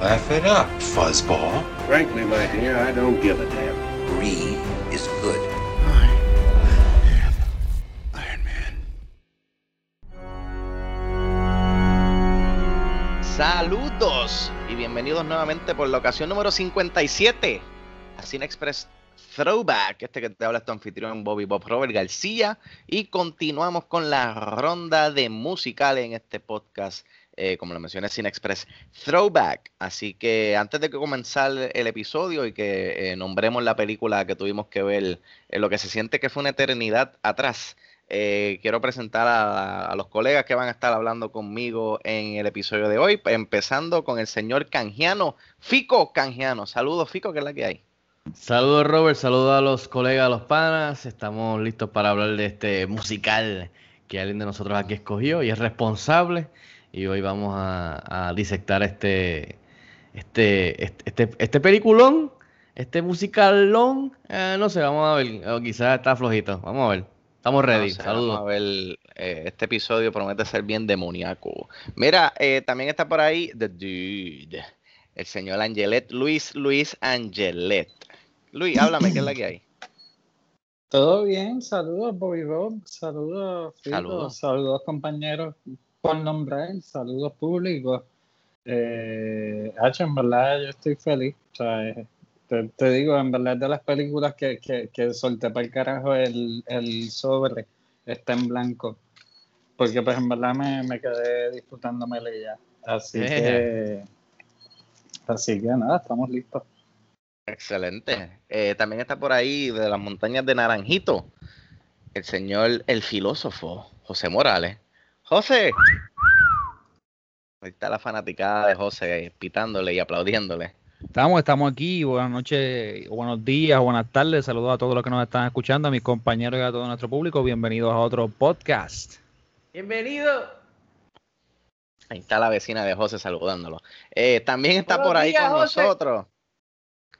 Laugh it up, fuzzball. Frankly, my dear, I don't give a damn. Brie is good. Iron Man. Saludos y bienvenidos nuevamente por la ocasión número 57 a Cine Express Throwback. Este que te habla es tu anfitrión Bobby Bob Robert García y continuamos con la ronda de musicales en este podcast. Eh, como lo mencioné, Cine Express Throwback. Así que antes de que comenzar el episodio y que eh, nombremos la película que tuvimos que ver, en lo que se siente que fue una eternidad atrás, eh, quiero presentar a, a los colegas que van a estar hablando conmigo en el episodio de hoy, empezando con el señor Canjiano, Fico Canjiano. Saludos, Fico, que es la que hay. Saludos Robert, saludos a los colegas, a los panas. Estamos listos para hablar de este musical que alguien de nosotros aquí escogió y es responsable. Y hoy vamos a, a disectar este, este, este, este, este peliculón, este musicalón. Eh, no sé, vamos a ver. O quizás está flojito. Vamos a ver. Estamos ready. No sé, saludos. Vamos a ver, eh, este episodio promete ser bien demoníaco. Mira, eh, también está por ahí The Dude, el señor Angelet, Luis Luis Angelet. Luis, háblame, ¿qué es la que hay? Todo bien, saludos Bobby Bob, saludos Fico, Saludos. saludos, compañeros por nombrar, saludos públicos. Eh, Hacho, en verdad yo estoy feliz, o sea, eh, te, te digo, en verdad de las películas que, que, que solté para el carajo el, el sobre está en blanco, porque pues en verdad me, me quedé disfrutándomela y ya, así que, así que nada, estamos listos. Excelente. Eh, también está por ahí de las montañas de Naranjito, el señor, el filósofo, José Morales. José. Ahí está la fanaticada de José pitándole y aplaudiéndole. Estamos, estamos aquí. Buenas noches, buenos días, buenas tardes. Saludos a todos los que nos están escuchando, a mis compañeros y a todo nuestro público. Bienvenidos a otro podcast. Bienvenido. Ahí está la vecina de José saludándolo. Eh, también está Buenos por ahí días, con José. nosotros.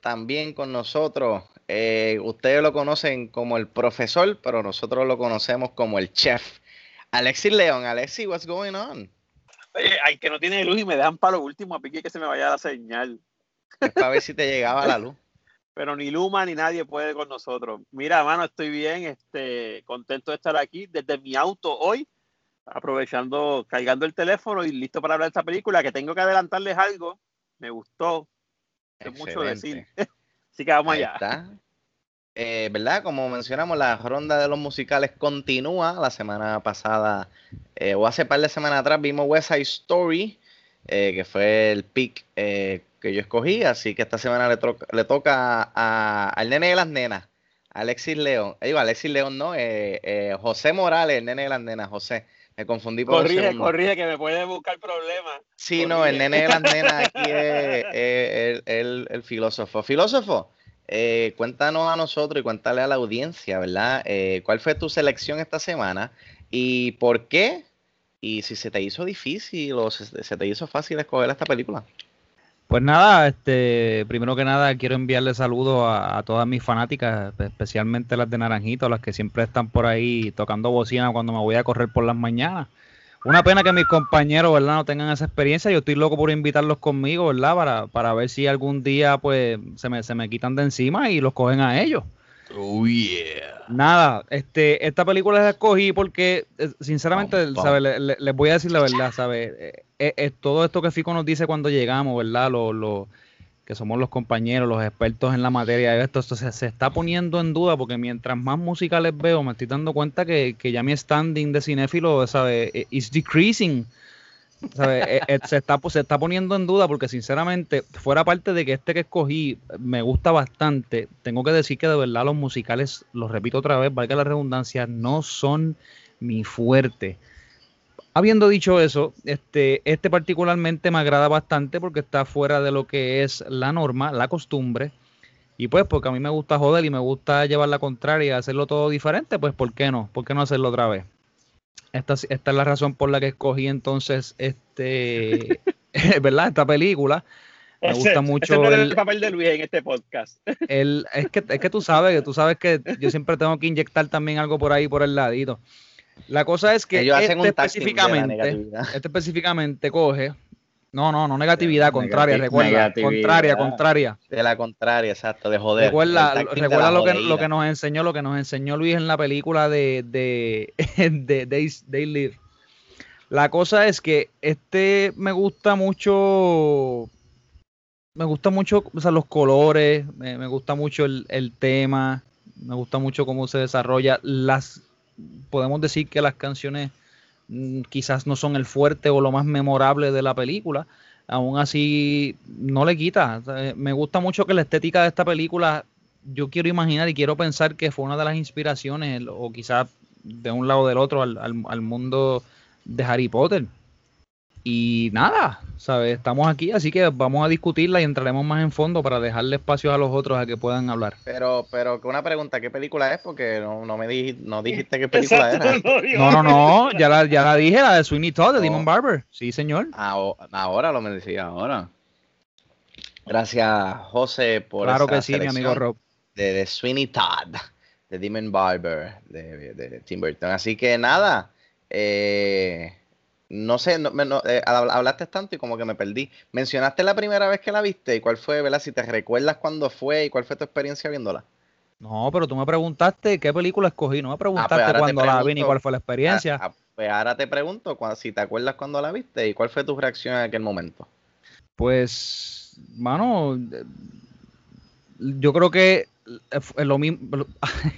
También con nosotros. eh, ustedes lo conocen como el profesor, pero nosotros lo conocemos como el chef. Alexis León. Alexis, what's going on? Oye, ay, que no tiene luz y me dejan para lo último a pique que se me vaya la señal. Es para ver si te llegaba la luz. Pero ni Luma ni nadie puede con nosotros. Mira, mano, estoy bien, este, contento de estar aquí desde mi auto hoy, aprovechando, cargando el teléfono y listo para hablar de esta película, que tengo que adelantarles algo. Me gustó. Es mucho decir. Así que vamos Ahí allá. está. Eh, ¿Verdad? Como mencionamos, la ronda de los musicales continúa. La semana pasada, eh, o hace par de semanas atrás, vimos West Side Story, eh, que fue el pick eh, que yo escogí. Así que esta semana le, troca- le toca a- al nene de las nenas, Alexis León. Eh, digo, Alexis León no, eh, eh, José Morales, el nene de las nenas, José. Me confundí por Corrige, corrige, que me puede buscar problemas. Sí, no, el nene de las nenas aquí es, es el, el- el filósofo. Filósofo, eh, cuéntanos a nosotros y cuéntale a la audiencia, ¿verdad? Eh, ¿Cuál fue tu selección esta semana y por qué? Y si se te hizo difícil o se, te hizo fácil escoger esta película. Pues nada, este, primero que nada quiero enviarle saludos a, a todas mis fanáticas, especialmente las de Naranjito, las que siempre están por ahí tocando bocina cuando me voy a correr por las mañanas. Una pena que mis compañeros, ¿verdad? No tengan esa experiencia. Yo estoy loco por invitarlos conmigo, ¿verdad? Para, para ver si algún día, pues, se me, se me quitan de encima y los cogen a ellos. Oh yeah. Nada, este, esta película la escogí porque, eh, sinceramente, Pam, pam. ¿sabe? Le- le- les voy a decir la verdad, ¿sabe? Eh, eh, todo esto que Fico nos dice cuando llegamos, ¿verdad? Lo, lo- que somos los compañeros, los expertos en la materia de esto, esto se, está poniendo en duda porque mientras más musicales veo, me estoy dando cuenta que, que ya mi standing de cinéfilo, ¿sabe? Eh, Is decreasing. ¿sabe? Eh, eh, se, está, se está poniendo en duda porque sinceramente, fuera parte de que este que escogí me gusta bastante, tengo que decir que de verdad los musicales, lo repito otra vez, valga la redundancia, no son mi fuerte. Habiendo dicho eso, este, este particularmente me agrada bastante porque está fuera de lo que es la norma, la costumbre. Y pues porque a mí me gusta joder y me gusta llevar la contraria y hacerlo todo diferente, pues ¿por qué no? ¿Por qué no hacerlo otra vez? Esta, esta es la razón por la que escogí entonces este, ¿verdad? Esta película. Me gusta ese mucho no era el, el papel de Luis en este podcast. el- es que es que tú sabes, que tú sabes que yo siempre tengo que inyectar también algo por ahí por el ladito. La cosa es que Ellos este de específicamente, este específicamente coge, no, no, no negatividad, contraria, Negati- recuerda, negatividad. contraria, contraria. De la contraria, exacto, de joder. Recuerda, de recuerda lo que, lo que nos enseñó, lo que nos enseñó Luis en la película de, de, de They Live. La cosa es que este me gusta mucho, me gusta mucho o sea, los colores, me, me gusta mucho el, el tema, me gusta mucho cómo se desarrolla. Las, podemos decir que las canciones mm, quizás no son el fuerte o lo más memorable de la película, aún así no le quita. Sea, Me gusta mucho que la estética de esta película, yo quiero imaginar y quiero pensar que fue una de las inspiraciones, o quizás de un lado o del otro, al, al- al mundo de Harry Potter. Y nada, ¿sabes? Estamos aquí, así que vamos a discutirla y entraremos más en fondo para dejarle espacio a los otros a que puedan hablar. Pero, pero una pregunta, ¿qué película es? Porque no, no me dijiste, no dijiste qué película Exacto, era. no No, no, ya la, ya la dije, la de Sweeney Todd, de Demon Barber. Sí, señor. Aho- Ahora lo me decía, ahora. Gracias, José, por Claro esa que sí, mi amigo Rob. De, de Sweeney Todd, de Demon Barber, de, de Tim Burton. Así que nada, eh, no sé, no, me- no, eh, hab- hablaste tanto y como que me perdí. ¿Mencionaste la primera vez que la viste y cuál fue, verdad? Si te recuerdas cuándo fue y cuál fue tu experiencia viéndola. No, pero tú me preguntaste qué película escogí, no me preguntaste pues ahora te cuándo la vi ni cuál fue la experiencia. Ah, ah, pues ahora te pregunto si te acuerdas cuándo la viste y cuál fue tu reacción en aquel momento. Pues, mano, yo creo que eh, es lo mismo,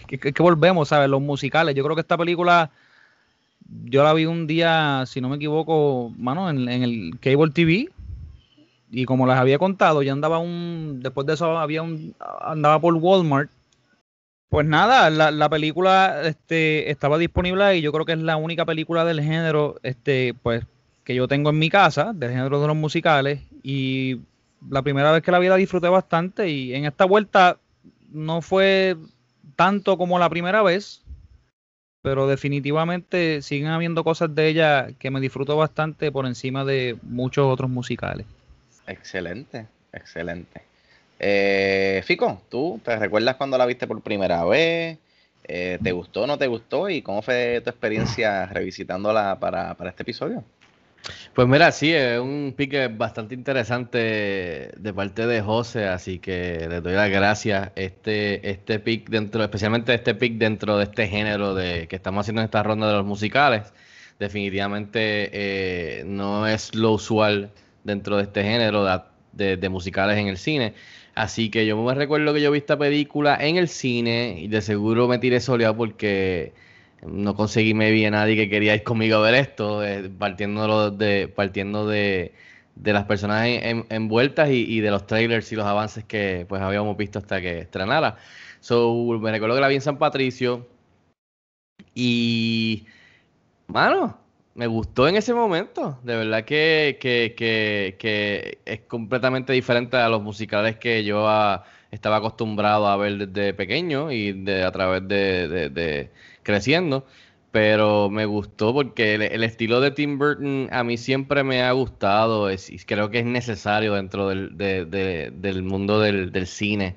que, que- que volvemos, ¿sabes? Los musicales. Yo creo que esta película, yo la vi un día, si no me equivoco, mano, en, el Cable TV. Y como les había contado, yo andaba un, después de eso había un, andaba por Walmart. Pues nada, la, la película este, estaba disponible y yo creo que es la única película del género, este, pues, que yo tengo en mi casa, del género de los musicales. Y la primera vez que la vi la disfruté bastante y en esta vuelta no fue tanto como la primera vez, pero definitivamente siguen habiendo cosas de ella que me disfruto bastante por encima de muchos otros musicales. Excelente, excelente. Eh, Fico, ¿tú te recuerdas cuando la viste por primera vez? Eh, ¿Te gustó o no te gustó? ¿Y cómo fue tu experiencia revisitándola para, para este episodio? Pues mira, sí, es un pique bastante interesante de parte de José, así que le doy las gracias. Este, este pick dentro, especialmente este pick dentro de este género de que estamos haciendo en esta ronda de los musicales, definitivamente eh, no es lo usual dentro de este género de, musicales en el cine. Así que yo me recuerdo que yo vi esta película en el cine y de seguro me tiré soleado porque no conseguí maybe a nadie que quería ir conmigo ver esto, eh, partiendo de, partiendo de, de las personas en- en- envueltas y, y de los trailers y los avances que pues habíamos visto hasta que estrenara. So, me recuerdo que la vi en San Patricio y, mano, me gustó en ese momento. De verdad que, que, que, es completamente diferente a los musicales que yo estaba acostumbrado a ver desde pequeño y de, a través de creciendo. Pero me gustó porque el, estilo de Tim Burton a mí siempre me ha gustado. Y creo que es necesario dentro del, de- de- del mundo del, del cine.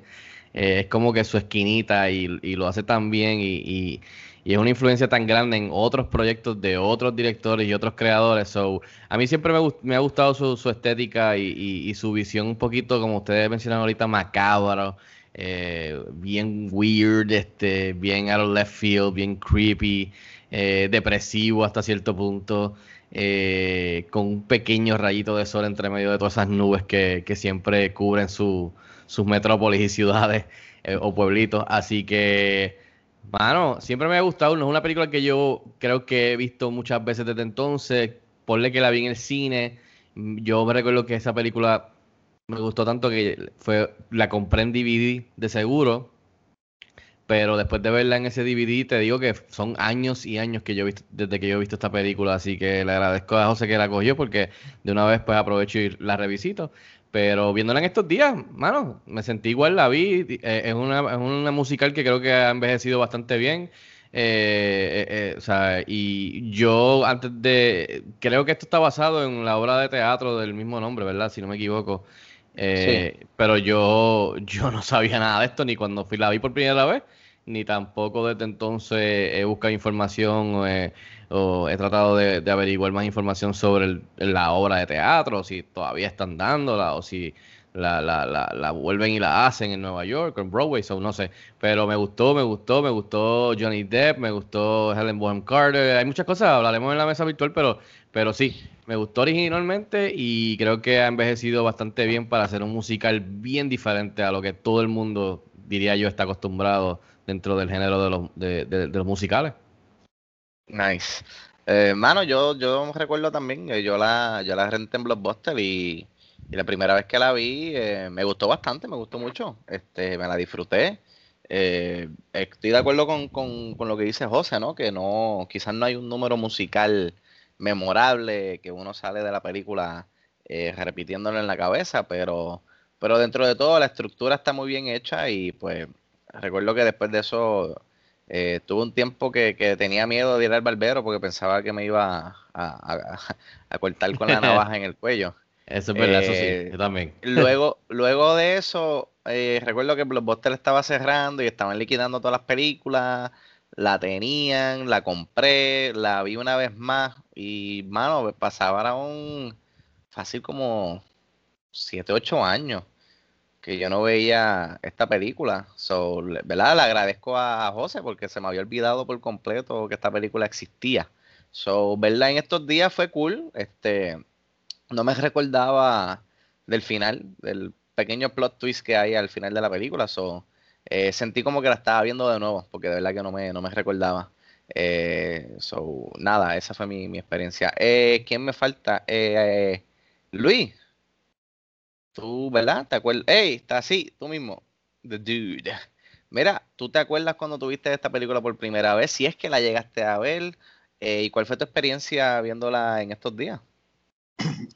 Eh, es como que su esquinita y, lo hace tan bien y, es una influencia tan grande en otros proyectos de otros directores y otros creadores. So, a mí siempre me, me ha gustado su, su estética y, su visión un poquito, como ustedes mencionaron ahorita, macabro, eh, bien weird, este, bien out of left field, bien creepy, eh, depresivo hasta cierto punto. eh, con un pequeño rayito de sol entre medio de todas esas nubes que, que siempre cubren su- sus metrópolis y ciudades o pueblitos. Así que, mano, siempre me ha gustado. No es una película que yo creo que he visto muchas veces desde entonces. Ponle que la vi en el cine. Yo me recuerdo que esa película me gustó tanto que fue la compré en DVD de seguro. pero después de verla en ese DVD, te digo que son años y años que yo he visto, desde que yo he visto esta película, así que le agradezco a José que la cogió porque de una vez pues aprovecho y la revisito. Pero viéndola en estos días, mano, me sentí igual, la vi, eh, es, una, es una musical que creo que ha envejecido bastante bien. Eh, eh, o sea, y yo antes de, creo que esto está basado en la obra de teatro del mismo nombre, ¿verdad? Si no me equivoco. Pero yo, yo no sabía nada de esto ni cuando fui la vi por primera vez ni tampoco desde entonces he buscado información o he, tratado de, averiguar más información sobre la obra de teatro, si todavía están dándola, o si la, la, la, vuelven y la hacen en Nueva York en Broadway, o no sé. Pero me gustó, me gustó, me gustó Johnny Depp, me gustó Helen Bonham Carter, hay muchas cosas, hablaremos en la mesa virtual, pero, pero sí, me gustó originalmente y creo que ha envejecido bastante bien para hacer un musical bien diferente a lo que todo el mundo, diría yo, está acostumbrado dentro del género de los, de, los musicales. Nice. Eh, mano, yo, yo recuerdo también, yo la, yo la renté en Blockbuster y, y la primera vez que la vi eh, me gustó bastante, me gustó mucho, este, me la disfruté. Eh, estoy de acuerdo con, con, con, lo que dice José, ¿no? Que no, quizás no hay un número musical memorable que uno sale de la película repitiéndolo en la cabeza, pero, pero dentro de todo la estructura está muy bien hecha y pues recuerdo que después de eso eh, tuve un tiempo que, tenía miedo de ir al barbero porque pensaba que me iba a, cortar con la navaja en el cuello. Eso es verdad, eso sí, eh, yo también. Luego, luego de eso, eh, recuerdo que Blockbuster estaba cerrando y estaban liquidando todas las películas, la tenían, la compré, la vi una vez más y, mano, pasaba un fácil como 7, 8 años que yo no veía esta película. So, ¿verdad? Le agradezco a José porque se me había olvidado por completo que esta película existía. So, verla en estos días fue cool. Este, no me recordaba del final, del pequeño plot twist que hay al final de la película. So, eh, sentí como que la estaba viendo de nuevo, porque de verdad que no me, no me recordaba. Eh, so, nada, esa fue mi, experiencia. Eh, ¿Quién me falta? Luis, Tú, ¿verdad? ¿Te acuerdas? ¡Ey! Está así, tú mismo. The Dude. Mira, ¿tú te acuerdas cuando tuviste esta película por primera vez? Si es que la llegaste a ver. Eh, ¿Y cuál fue tu experiencia viéndola en estos días?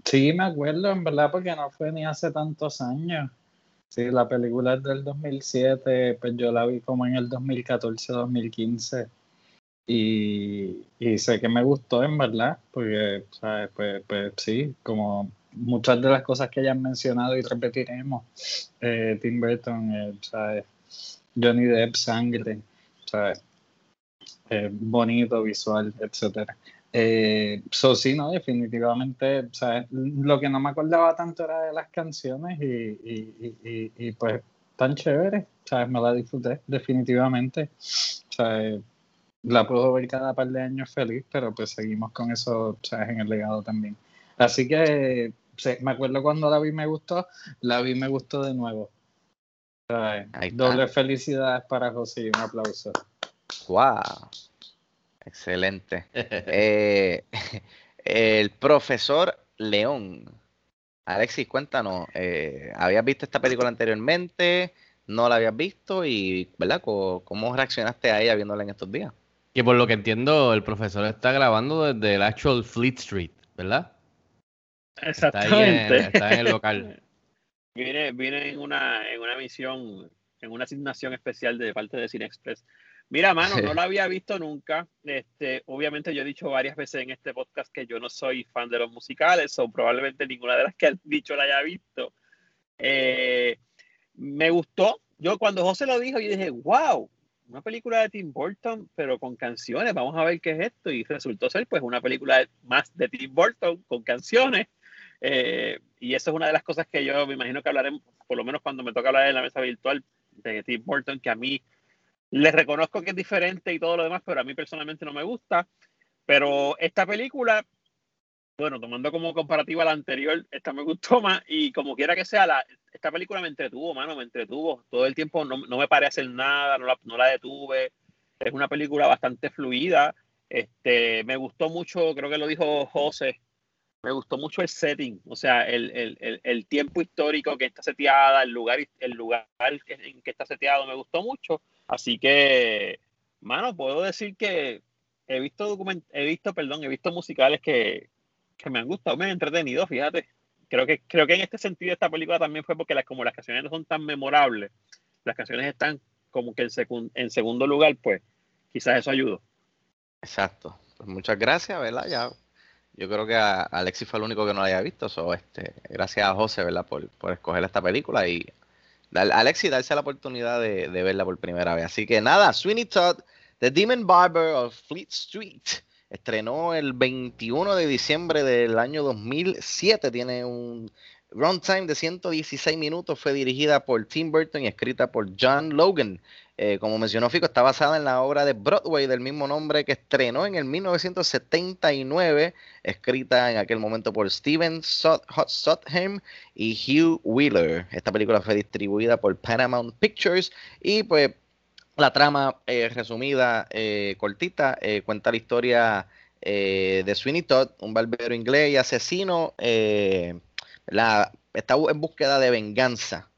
Sí, me acuerdo, en verdad, porque no fue ni hace tantos años. Sí, la película es del 2007, pues yo la vi como en el 2014-2015. Y, y sé que me gustó, en verdad, porque, ¿sabes? Pues, pues sí, como muchas de las cosas que hayan mencionado y repetiremos, eh, Tim Burton, eh, Johnny Depp, sangre, eh, bonito, visual, etcétera. Eh, so, sí, no, definitivamente, lo que no me acordaba tanto era de las canciones y, y, y, y pues tan chévere, ¿sabes? me la disfruté definitivamente. La puedo ver cada par de años feliz, pero pues seguimos con eso ¿sabes? en el legado también. Así que me acuerdo cuando la vi me gustó, la vi me gustó de nuevo. doble felicidades para José y un aplauso. ¡Wow! Excelente. Eh, el profesor León. Alexis, cuéntanos, eh, ¿habías visto esta película anteriormente? ¿No la habías visto? ¿Y verdad cómo reaccionaste a ella viéndola en estos días? Que por lo que entiendo, el profesor está grabando desde el actual Fleet Street, ¿verdad? Exactamente. Está en, el local. Viene, viene en una, en una misión, en una asignación especial de parte de Cine Express. Mira, mano, no la había visto nunca. Este, obviamente yo he dicho varias veces en este podcast que yo no soy fan de los musicales, o probablemente ninguna de las que han dicho la haya visto. Eh, me gustó. Yo cuando José lo dijo, yo dije, wow, una película de Tim Burton, pero con canciones, vamos a ver qué es esto. Y resultó ser pues una película más de Tim Burton con canciones. Eh, y eso es una de las cosas que yo me imagino que hablaremos, por lo menos cuando me toca hablar en la mesa virtual de Tim Burton, que a mí les reconozco que es diferente y todo lo demás, pero a mí personalmente no me gusta. Pero esta película, bueno, tomando como comparativa la anterior, esta me gustó más y como quiera que sea, la, esta película me entretuvo, mano, me entretuvo. Todo el tiempo no, no me paré a hacer nada, no la, no la detuve. Es una película bastante fluida. Este, me gustó mucho, creo que lo dijo José, me gustó mucho el setting, o sea, el, el, el, el tiempo histórico que está seteada, el lugar, el lugar en que está seteado, me gustó mucho. Así que, mano, puedo decir que he visto document he visto, perdón, he visto musicales que, que me han gustado, me han entretenido, fíjate. Creo que, creo que en este sentido esta película también fue porque las, como las canciones no son tan memorables, las canciones están como que en, en segundo lugar, pues quizás eso ayudó. Exacto. Pues muchas gracias, ¿verdad? Ya, yo creo que a Alexis fue el único que no la haya visto. So, este, gracias a José, ¿verdad? Por, por escoger esta película y dar, Alexis darse la oportunidad de, de verla por primera vez. Así que nada, Sweeney Todd, The Demon Barber of Fleet Street. Estrenó el 21 de diciembre del año 2007. Tiene un runtime de 116 minutos. Fue dirigida por Tim Burton y escrita por John Logan. Eh, como mencionó Fico, está basada en la obra de Broadway del mismo nombre que estrenó en el 1979, escrita en aquel momento por Steven Sotham y Hugh Wheeler. Esta película fue distribuida por Paramount Pictures y pues la trama eh, resumida, eh, cortita, cuenta la historia de Sweeney Todd, un barbero inglés y asesino, la, está en búsqueda de venganza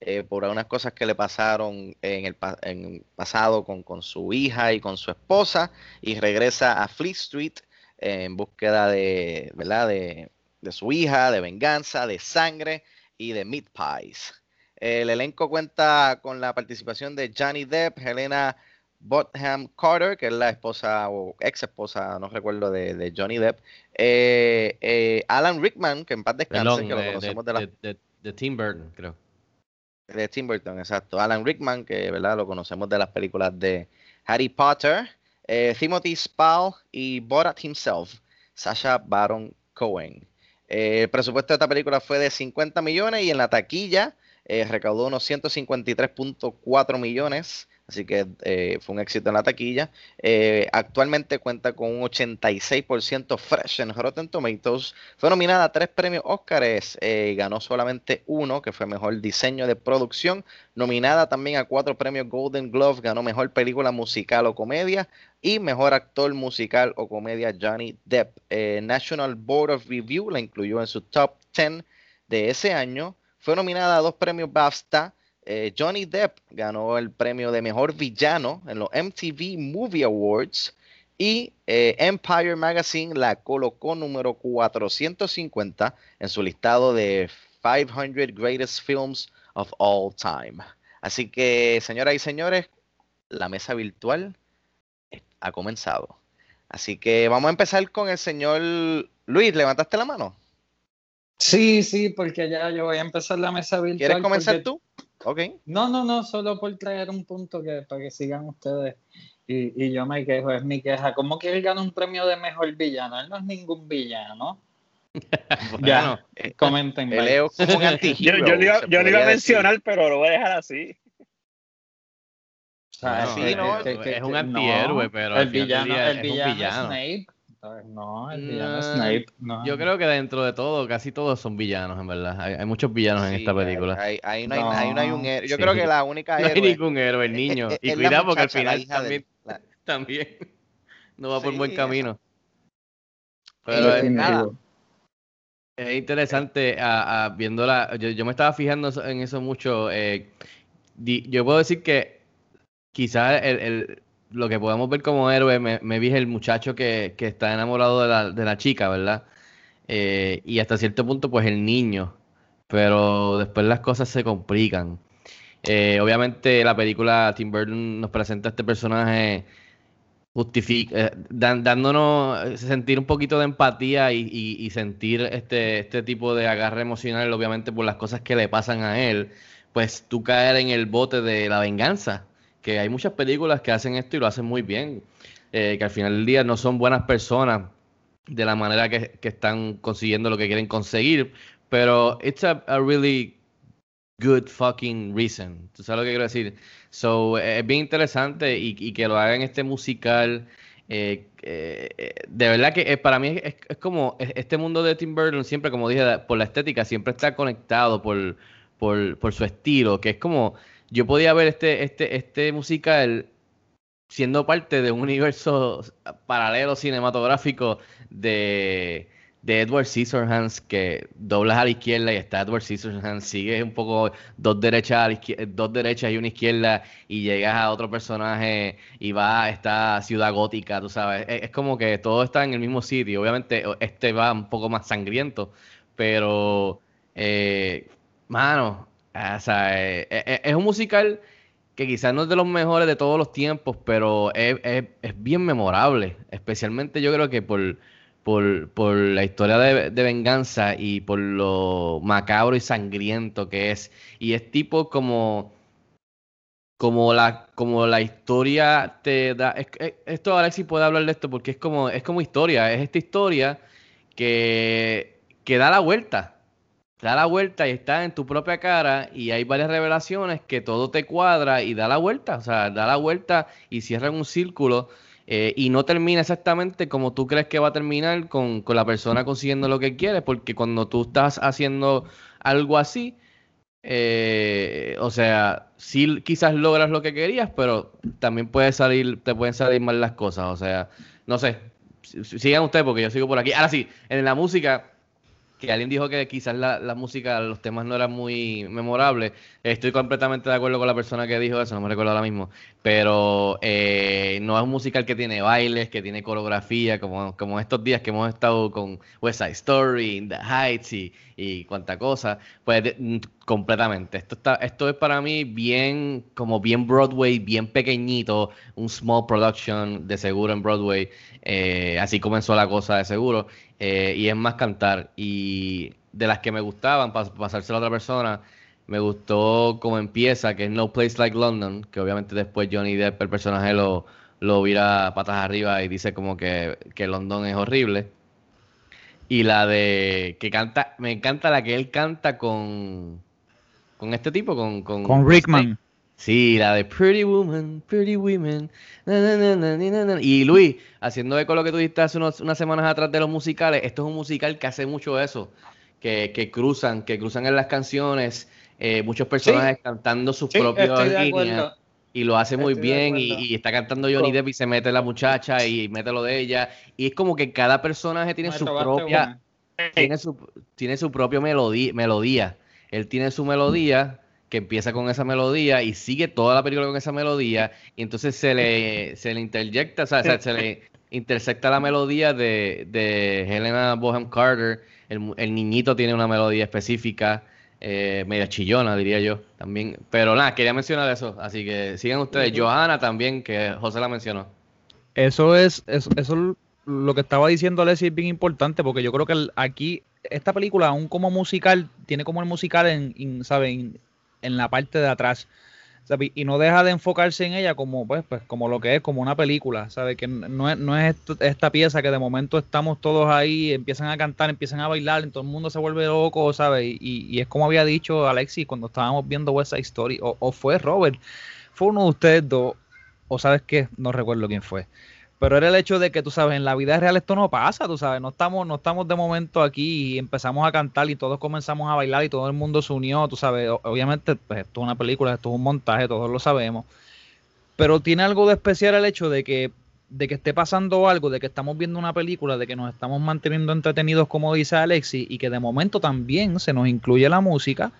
eh, por algunas cosas que le pasaron en el, pasado con, con, su hija y con su esposa y regresa a Fleet Street en búsqueda de, ¿verdad? De, de, su hija, de venganza, de sangre y de meat pies. El elenco cuenta con la participación de Johnny Depp, Helena Botham Carter, que es la esposa o ex esposa, no recuerdo, de, de Johnny Depp, eh, eh, Alan Rickman, que en paz descanse, que lo conocemos de, la... de Tim Burton, creo. De Tim Burton, exacto. Alan Rickman, que ¿verdad? lo conocemos de las películas de Harry Potter. Eh, Timothy Spall y Borat himself, Sasha Baron Cohen. El presupuesto de esta película fue de 50 millones y en la taquilla recaudó unos 153.4 millones así que eh, fue un éxito en la taquilla. Eh, actualmente cuenta con un 86% fresh en Rotten Tomatoes. Fue nominada a tres premios Oscars, eh, ganó solamente uno, que fue mejor diseño de producción. Nominada también a cuatro premios Golden Glove, ganó mejor película musical o comedia y mejor actor musical o comedia Johnny Depp. National Board of Review la incluyó en su top 10 de ese año. Fue nominada a dos premios BAFTA eh, Johnny Depp ganó el premio de mejor villano en los MTV Movie Awards y eh, Empire Magazine la colocó número 450 en su listado de 500 Greatest Films of All Time. Así que, señoras y señores, la mesa virtual ha comenzado. Así que vamos a empezar con el señor Luis. ¿Levantaste la mano? Sí, sí, porque ya yo voy a empezar la mesa virtual. ¿Quieres comenzar tú? Ok. No, no, no, solo por traer un punto que para que sigan ustedes. Y, y yo me quejo, es mi queja. ¿Cómo que él gana un premio de mejor villano? Él no es ningún villano. ya, eh, comenten. yo, yo, lo iba, yo iba a mencionar, pero lo voy a dejar así. O sea, sí, no, que, que, es un antihéroe, pero el villano, el villano, es villano. Snape. No, el villano Snape. No. Yo creo que dentro de todo, casi todos son villanos, en verdad. Hay, hay muchos villanos en esta película. Hay, hay, no, hay, no, hay, no hay un héroe. Yo creo que la única héroe. No hay ningún héroe, el niño. y cuidado porque al final también, la... también no va por buen camino. Pero es, nada. Es interesante a, a viéndola. Yo, yo, me estaba fijando en eso mucho. Eh, di, yo puedo decir que quizás el, el lo que podemos ver como héroe, me, me vi el muchacho que, que, está enamorado de la, de la chica, ¿verdad? Eh, y hasta cierto punto, pues el niño. Pero después las cosas se complican. Eh, obviamente la película Tim Burton nos presenta a este personaje justifica, eh, dándonos sentir un poquito de empatía y, y, y, sentir este, este tipo de agarre emocional, obviamente por las cosas que le pasan a él, pues tú caer en el bote de la venganza que hay muchas películas que hacen esto y lo hacen muy bien, eh, que al final del día no son buenas personas de la manera que, que están consiguiendo lo que quieren conseguir, pero it's a, a, really good fucking reason. ¿Tú sabes lo que quiero decir? So, es bien interesante y, y que lo hagan este musical. Eh, eh, de verdad que para mí es, es, como este mundo de Tim Burton siempre, como dije, por la estética, siempre está conectado por, por, por su estilo, que es como yo podía ver este, este, este musical siendo parte de un universo paralelo cinematográfico de, de Edward Scissorhands que doblas a la izquierda y está Edward Scissorhands, sigues un poco dos derechas, a la dos derechas y una izquierda y llegas a otro personaje y va a esta ciudad gótica, tú sabes. Es, como que todo está en el mismo sitio. Obviamente este va un poco más sangriento, pero, eh, mano, o sea, eh, eh, eh, es un musical que quizás no es de los mejores de todos los tiempos, pero es, es- es bien memorable. Especialmente yo creo que por, por, por la historia de, de venganza y por lo macabro y sangriento que es. Y es tipo como, como la, como la historia te da. es- es- esto Alexis puede hablar de esto porque es como, es como historia. Es esta historia que, que da la vuelta da la vuelta y está en tu propia cara y hay varias revelaciones que todo te cuadra y da la vuelta, o sea, da la vuelta y cierra en un círculo eh, y no termina exactamente como tú crees que va a terminar con, con la persona consiguiendo lo que quiere, porque cuando tú estás haciendo algo así, eh, o sea, sí quizás logras lo que querías, pero también puede salir, te pueden salir mal las cosas, o sea, no sé, sigan ustedes porque yo sigo por aquí. Ahora sí, en la música que alguien dijo que quizás la, la música, los temas no eran muy memorables. Estoy completamente de acuerdo con la persona que dijo eso, no me recuerdo ahora mismo. Pero eh, no es un musical que tiene bailes, que tiene coreografía, como, como estos días que hemos estado con West Side Story, The Heights y, y cuanta cosa. Pues de- mm, completamente. Esto, está, esto es para mí bien, como bien Broadway, bien pequeñito, un small production de seguro en Broadway. Eh, así comenzó la cosa de seguro. Eh, y es más cantar. Y de las que me gustaban, para pasárselo a otra persona, me gustó cómo empieza, que es No Place Like London, que obviamente después Johnny Depp, el personaje, lo, lo vira patas arriba y dice como que, que London es horrible. Y la de que canta, me encanta la que él canta con, con este tipo, con, con, Con Rickman. Sí, la de Pretty Woman, Pretty Women. na, na, na. Y Luis, haciendo eco a lo que tú dijiste hace unos- unas semanas atrás de los musicales, esto es un musical que hace mucho eso, que, que cruzan, que cruzan en las canciones, eh, muchos personajes cantando sus Sí, propias líneas. Y lo hace muy Estoy bien y, está cantando Johnny Depp y se mete la muchacha y mete lo de ella. Y es como que cada personaje tiene Me su propia, tiene su, tiene su propia melodía, melodía. Él tiene su melodía que empieza con esa melodía y sigue toda la película con esa melodía y entonces se le, se le interjecta, o sea, se le intersecta la melodía de, de Helena Bonham Carter. El, el niñito tiene una melodía específica, eh, media chillona, diría yo, también. Pero nada, quería mencionar eso, así que sigan ustedes. Johanna también, que José la mencionó. Eso es, eso, eso lo que estaba diciendo Alessi es bien importante porque yo creo que aquí esta película, aún como musical, tiene como el musical en, en, ¿sabe? En, la parte de atrás. ¿sabe? Y no deja de enfocarse en ella como pues, pues como lo que es, como una película, ¿sabe? Que no es, no es esta pieza que de momento estamos todos ahí, empiezan a cantar, empiezan a bailar, todo el mundo se vuelve loco, ¿sabe? Y, y es como había dicho Alexis cuando estábamos viendo West Side Story, o, o fue Robert, fue uno de ustedes dos, o sabes qué, no recuerdo quién fue. Pero era el hecho de que, tú sabes, en la vida real esto no pasa, tú sabes, no estamos, no estamos de momento aquí y empezamos a cantar y todos comenzamos a bailar y todo el mundo se unió, tú sabes, obviamente pues, esto es una película, esto es un montaje, todos lo sabemos, pero tiene algo de especial el hecho de que, de que esté pasando algo, de que estamos viendo una película, de que nos estamos manteniendo entretenidos, como dice Alexi, y que de momento también se nos incluye la música,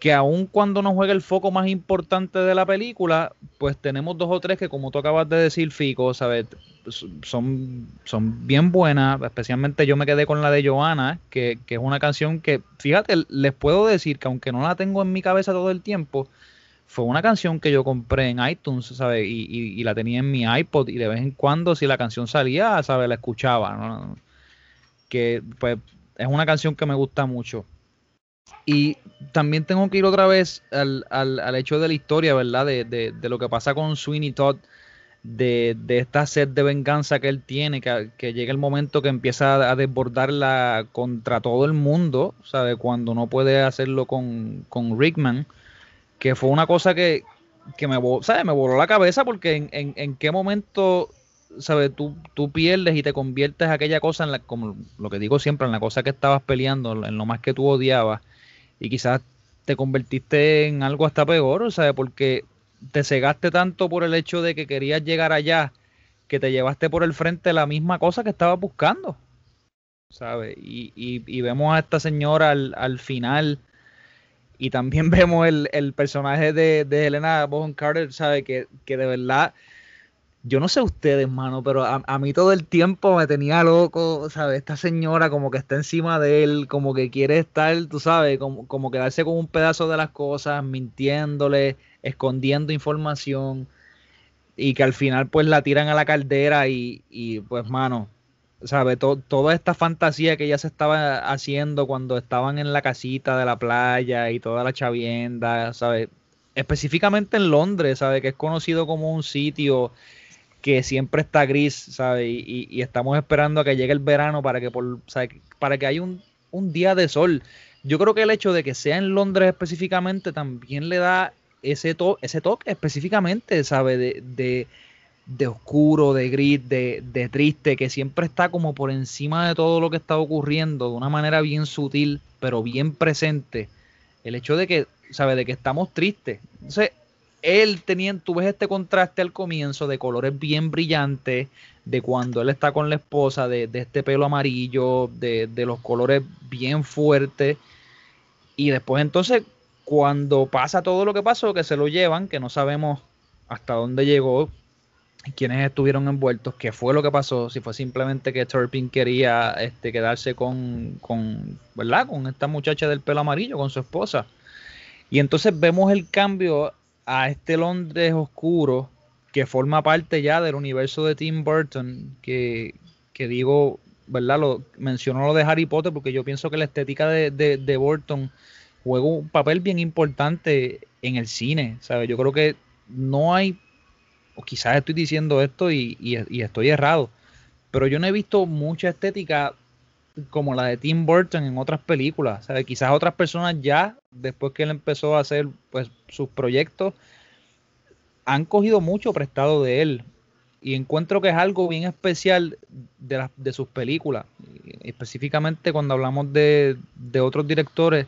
que aun cuando no juega el foco más importante de la película, pues tenemos dos o tres que, como tú acabas de decir, Fico, ¿sabes? Son, son bien buenas, especialmente yo me quedé con la de Joana, que, que es una canción que, fíjate, les puedo decir que aunque no la tengo en mi cabeza todo el tiempo, fue una canción que yo compré en iTunes, ¿sabes? Y, y- la tenía en mi iPod y de vez en cuando si la canción salía, ¿sabes? La escuchaba. Que pues es una canción que me gusta mucho. Y también tengo que ir otra vez al, al- al hecho de la historia, ¿verdad? De, de- de lo que pasa con Sweeney Todd, de, de esta sed de venganza que él tiene, que, que llega el momento que empieza a desbordarla contra todo el mundo, ¿sabe? Cuando no puede hacerlo con, con Rickman, que fue una cosa que, que me, ¿sabe? me voló la cabeza porque en, en, en qué momento ¿sabes? Tú, tú pierdes y te conviertes aquella cosa en la, como lo que digo siempre, en la cosa que estabas peleando, en lo más que tú odiabas, y quizás te convertiste en algo hasta peor, ¿sabes? Porque te cegaste tanto por el hecho de que querías llegar allá, que te llevaste por el frente la misma cosa que estabas buscando. ¿sabes? Y, y, y vemos a esta señora al, al final y también vemos el, el personaje de, de, Helena Bonham Carter, ¿sabe? Que, que, de verdad, yo no sé ustedes, mano, pero a, a, mí todo el tiempo me tenía loco, ¿sabes? Esta señora como que está encima de él, como que quiere estar, tú sabes, como, como quedarse con un pedazo de las cosas, mintiéndole, escondiendo información y que al final pues la tiran a la caldera y, y pues, mano, ¿sabe? toda esta fantasía que ella se estaba haciendo cuando estaban en la casita de la playa y toda la chavienda, ¿sabe? Específicamente en Londres, ¿sabe? Que es conocido como un sitio que siempre está gris, ¿sabe? Y, y estamos esperando a que llegue el verano para que, por. Para que haya un, día de sol. Yo creo que el hecho de que sea en Londres específicamente también le da ese, to ese toque específicamente, ¿sabe? De, de, de oscuro, de gris, de, de, triste, que siempre está como por encima de todo lo que está ocurriendo, de una manera bien sutil, pero bien presente. El hecho de que, ¿sabe? De que estamos tristes. Entonces, él teniendo, tú ves este contraste al comienzo de colores bien brillantes, de cuando él está con la esposa, de, de este pelo amarillo, de, de los colores bien fuertes. Y después entonces cuando pasa todo lo que pasó, que se lo llevan, que no sabemos hasta dónde llegó, quiénes estuvieron envueltos, qué fue lo que pasó, si fue simplemente que Turpin quería este, quedarse con, con, ¿verdad? con esta muchacha del pelo amarillo, con su esposa. Y entonces vemos el cambio a este Londres oscuro que forma parte ya del universo de Tim Burton, que, que digo, ¿verdad? Lo, mencionó lo de Harry Potter porque yo pienso que la estética de, de, de Burton juega un papel bien importante en el cine, ¿sabes? Yo creo que no hay, o quizás estoy diciendo esto y, y, y, estoy errado, pero yo no he visto mucha estética como la de Tim Burton en otras películas, ¿sabes? Quizás otras personas ya, después que él empezó a hacer pues, sus proyectos, han cogido mucho prestado de él. Y encuentro que es algo bien especial de, la, de sus películas. Específicamente cuando hablamos de, de otros directores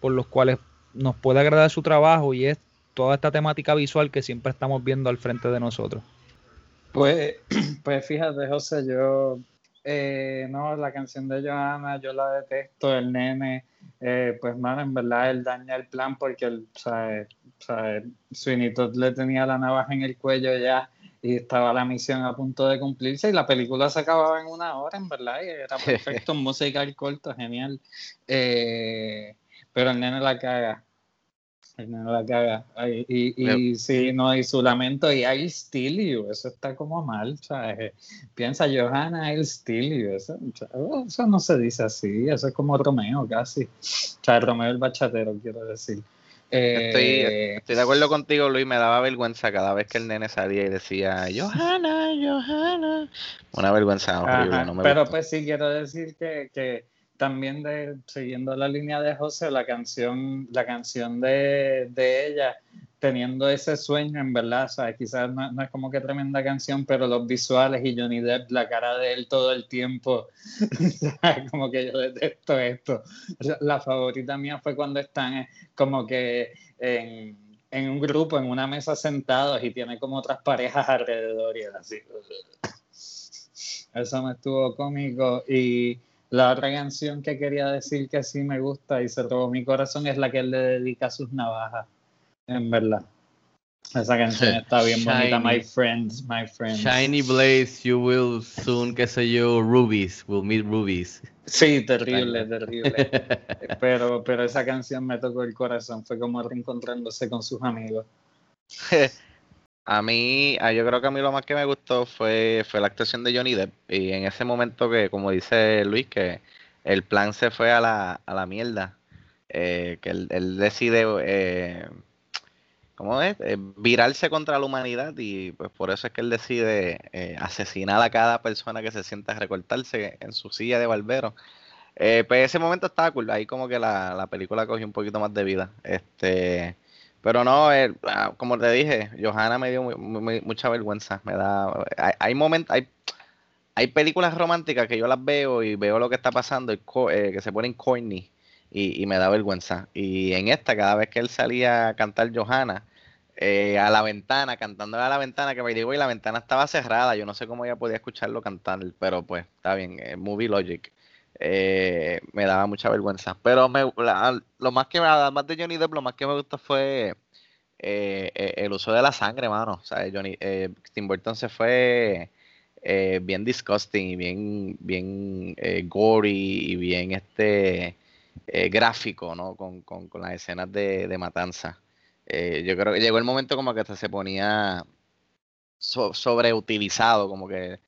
por los cuales nos puede agradar su trabajo y es toda esta temática visual que siempre estamos viendo al frente de nosotros. Pues, pues fíjate, José, yo eh, no, la canción de Johanna, yo la detesto, el nene, eh, pues mano, en verdad él daña el plan porque el, sabe, sabe, Sweeney le tenía la navaja en el cuello ya y estaba la misión a punto de cumplirse y la película se acababa en una hora, en verdad, y era perfecto, música corto, genial. Eh, pero el nene la caga. Nene la caga. Y, y, y sí, no, y su lamento, y I still you, eso está como mal, ¿sabes? Piensa Johanna, I still you, eso, eso no se dice así, eso es como Romeo casi. O sea, Romeo el bachatero, quiero decir. Estoy, eh, estoy, de acuerdo contigo, Luis. Me daba vergüenza cada vez que el nene salía y decía Johanna, Johanna. Una vergüenza horrible. Ajá, no me pero gustó. pues sí, quiero decir que, que también de, siguiendo la línea de José, la canción, la canción de, de ella, teniendo ese sueño, en verdad, o quizás no, no, es como que tremenda canción, pero los visuales y Johnny Depp, la cara de él todo el tiempo, como que yo detesto esto. La favorita mía fue cuando están como que en, en un grupo, en una mesa sentados y tiene como otras parejas alrededor y así. Eso me estuvo cómico y la otra canción que quería decir que sí me gusta y se robó mi corazón es la que él le dedica a sus navajas, en verdad. Esa canción está bien bonita, My Friends, My Friends. Shiny Blaze, you will soon, qué sé yo, Rubies, will meet Rubies. Sí, terrible, terrible. pero, pero esa canción me tocó el corazón, fue como reencontrándose con sus amigos. A mí, yo creo que a mí lo más que me gustó fue, fue la actuación de Johnny Depp. Y en ese momento que, como dice Luis, que el plan se fue a la, a la mierda. Eh, que él, decide, eh, ¿cómo es? Eh, virarse contra la humanidad y pues por eso es que él decide eh, asesinar a cada persona que se sienta a recortarse en su silla de barbero. Eh, pues ese momento estaba cool. Ahí como que la, la película cogió un poquito más de vida. Este... Pero no, eh, como te dije, Johanna me dio mucha vergüenza. Me da, hay, hay momentos, hay, hay películas románticas que yo las veo y veo lo que está pasando y eh, que se ponen corny y, y, me da vergüenza. Y en esta, cada vez que él salía a cantar Johanna, eh, a la ventana, cantándole a la ventana, que me digo, y la ventana estaba cerrada, yo no sé cómo ella podía escucharlo cantar, pero pues está bien, movie logic. Eh, me daba mucha vergüenza. Pero me, la- lo más que me, además de Johnny Depp, lo más que me gustó fue eh, eh, el uso de la sangre, mano. O sea, Johnny, Tim Burton se fue bien disgusting y bien, bien gory y bien este gráfico, ¿no? Con, con- con las escenas de, matanza. Yo creo que llegó el momento como que hasta se ponía so- sobreutilizado, como que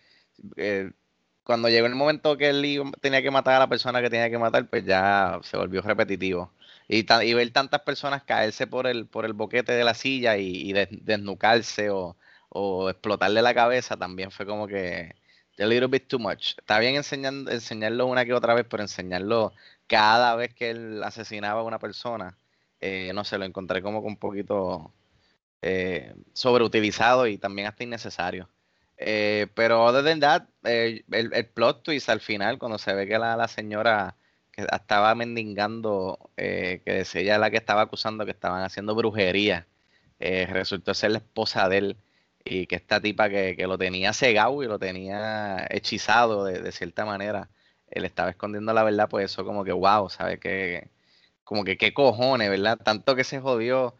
cuando llegó el momento que él tenía que matar a la persona que tenía que matar, pues ya se volvió repetitivo. Y, y ver tantas personas caerse por el, por el boquete de la silla y, y des- desnucarse o, o explotarle la cabeza también fue como que a little bit too much. Está bien enseñando, enseñarlo una que otra vez, pero enseñarlo cada vez que él asesinaba a una persona, eh, no sé, lo encontré como que un poquito eh, sobreutilizado y también hasta innecesario. Eh, pero other than eh, el, plot twist al final, cuando se ve que la, señora que estaba mendigando, eh, que es ella la que estaba acusando que estaban haciendo brujería, eh, resultó ser la esposa de él y que esta tipa que, que lo tenía cegado y lo tenía hechizado de, cierta manera, él estaba escondiendo la verdad, pues eso como que wow, ¿sabes? Que, como que qué cojones, ¿verdad? Tanto que se jodió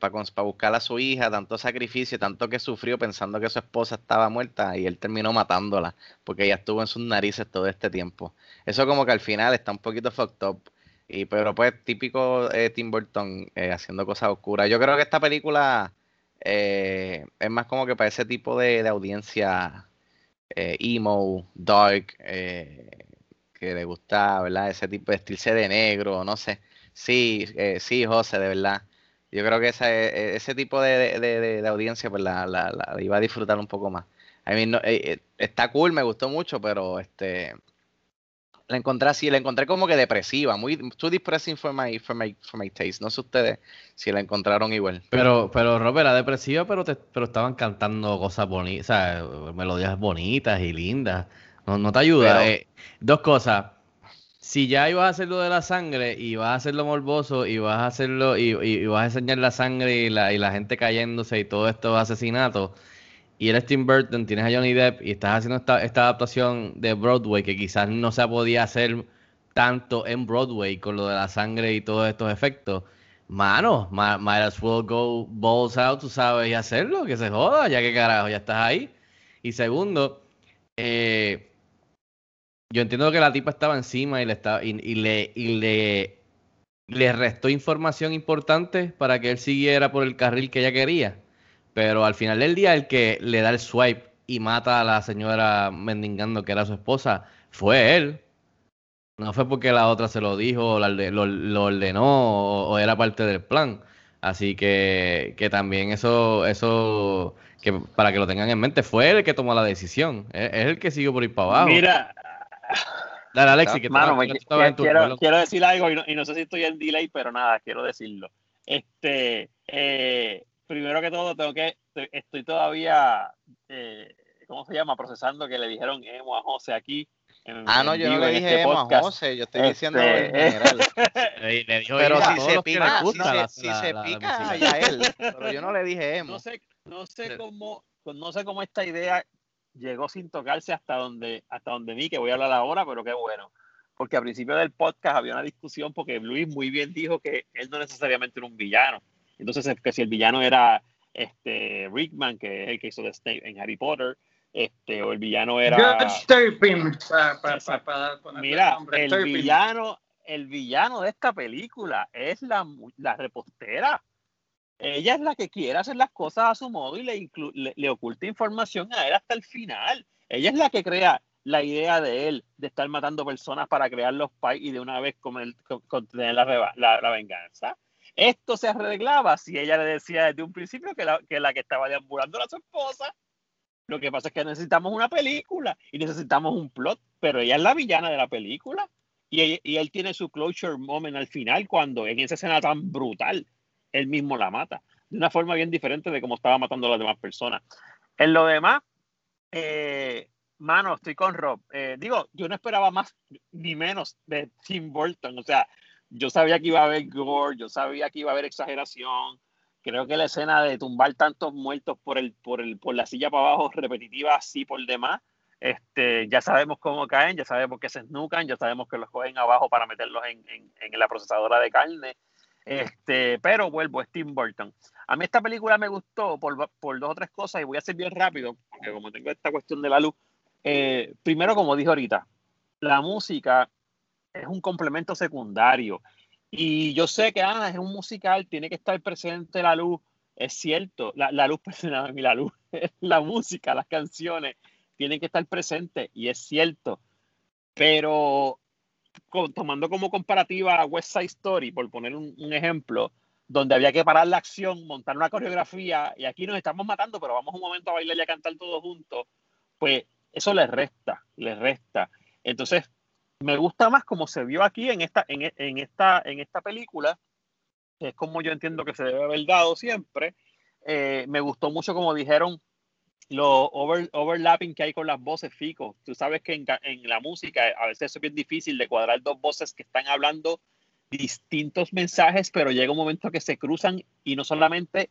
para buscar a su hija, tanto sacrificio, tanto que sufrió pensando que su esposa estaba muerta y él terminó matándola porque ella estuvo en sus narices todo este tiempo. Eso como que al final está un poquito fucked up. Y, pero pues típico eh, Tim Burton eh, haciendo cosas oscuras. Yo creo que esta película eh, es más como que para ese tipo de, audiencia eh, emo, dark, eh, que le gusta, ¿verdad? Ese tipo de vestirse de negro, no sé. Sí, eh, sí, José, de verdad. Yo creo que esa, eh, ese tipo de, de- de- de audiencia pues la, la- la iba a disfrutar un poco más. I mean, no, eh, eh, está cool, me gustó mucho, pero este la encontré así, la encontré como que depresiva, muy too depressing for my, for my, for my taste. No sé ustedes si la encontraron igual. Pero, pero Robert, era depresiva, pero, te, pero estaban cantando cosas bonitas, o sea, melodías bonitas y lindas. No, no te ayuda. Pero- eh, dos cosas. Si ya ibas a hacer lo de la sangre y vas a hacerlo morboso y vas a hacerlo y, vas a enseñar la sangre y la, gente cayéndose y todo estos asesinatos, y eres Tim Burton, tienes a Johnny Depp y estás haciendo esta, adaptación de Broadway que quizás no se podía hacer tanto en Broadway con lo de la sangre y todos estos efectos. Mano, ma- might as well go balls out, tú sabes, y hacerlo, que se joda, ya que carajo, ya estás ahí. Y segundo, eh, yo entiendo que la tipa estaba encima y le estaba y, le y le le restó información importante para que él siguiera por el carril que ella quería. Pero al final del día, el que le da el swipe y mata a la señora mendigando que era su esposa, fue él. No fue porque la otra se lo dijo, lo, lo ordenó o, o era parte del plan. Así que, que también eso, eso, que para que lo tengan en mente, fue él el que tomó la decisión. Es, es el que siguió por ir para abajo. Mira, Dale, Alexi, que Mano, me- quiero, decir algo y no, y no sé si estoy en delay, pero nada, quiero decirlo. Este, eh, primero que todo, tengo que, estoy todavía, eh, ¿cómo se llama? Procesando que le dijeron emo a José aquí. en- Ah, no, yo no le dije este emo a. José, yo estoy Este, diciendo en general. Le- le dijo Pero si se pica, si gusta se, la- si la- se la- la pica, allá él. Pero yo no le dije emo. No sé, no sé cómo, no sé cómo esta idea llegó sin tocarse hasta donde, hasta donde mí, que voy a hablar ahora, pero qué bueno. Porque al principio del podcast había una discusión porque Luis muy bien dijo que él no necesariamente era un villano. Entonces, que si el villano era este Rickman, que es el que hizo de Snape en Harry Potter, este, o el villano era. Turpin, Mira, el Turpin. villano, el villano de esta película es la, la repostera. Ella es la que quiere hacer las cosas a su modo y le, le, oculta información a él hasta el final. Ella es la que crea la idea de él de estar matando personas para crear los pais y de una vez comer- con- contener la, la, la venganza. Esto se arreglaba si ella le decía desde un principio que la que, la que estaba deambulando era su esposa. Lo que pasa es que necesitamos una película y necesitamos un plot, pero ella es la villana de la película. Y, y él tiene su closure moment al final, cuando en esa escena tan brutal, él mismo la mata. De una forma bien diferente de cómo estaba matando a las demás personas. En lo demás, eh, mano, estoy con Rob. Eh, digo, yo no esperaba más ni menos de Tim Burton. O sea, yo sabía que iba a haber gore, yo sabía que iba a haber exageración. Creo que la escena de tumbar tantos muertos por, el, por, el, por la silla para abajo, repetitiva así por demás, Este, ya sabemos cómo caen, ya sabemos que se esnucan, ya sabemos que los cogen abajo para meterlos en, en, en la procesadora de carne. Este, pero vuelvo, a Tim Burton. A mí esta película me gustó por, por, dos o tres cosas y voy a ser bien rápido, porque como tengo esta cuestión de la luz, eh, primero, como dije ahorita, la música es un complemento secundario. Y yo sé que ah, es un musical, tiene que estar presente la luz. Es cierto, la, la luz, perdóname, la luz, la música, las canciones tienen que estar presentes y es cierto. Pero tomando como comparativa a West Side Story, por poner un, ejemplo, donde había que parar la acción, montar una coreografía, y aquí nos estamos matando, pero vamos un momento a bailar y a cantar todos juntos, pues eso les resta, les resta. Entonces, me gusta más como se vio aquí en esta, en esta, en esta película, que es como yo entiendo que se debe haber dado siempre. Eh, me gustó mucho como dijeron lo over, overlapping que hay con las voces, Fico. Tú sabes que en, en, la música a veces es bien difícil de cuadrar dos voces que están hablando distintos mensajes, pero llega un momento que se cruzan y no solamente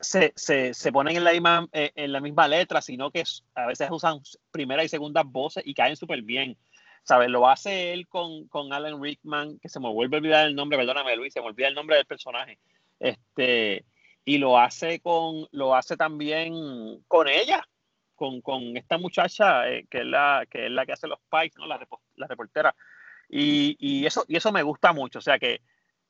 se, se, se ponen en la, misma, eh, en la misma letra, sino que a veces usan primera y segunda voces y caen súper bien. ¿Sabes? Lo hace él con, con Alan Rickman, que se me vuelve a olvidar el nombre, perdóname Luis, se me olvida el nombre del personaje. Este, y lo hace con lo hace también con ella con, con esta muchacha eh, que es la que es la que hace los pikes no la, la reportera. Y, y, eso y eso me gusta mucho. O sea que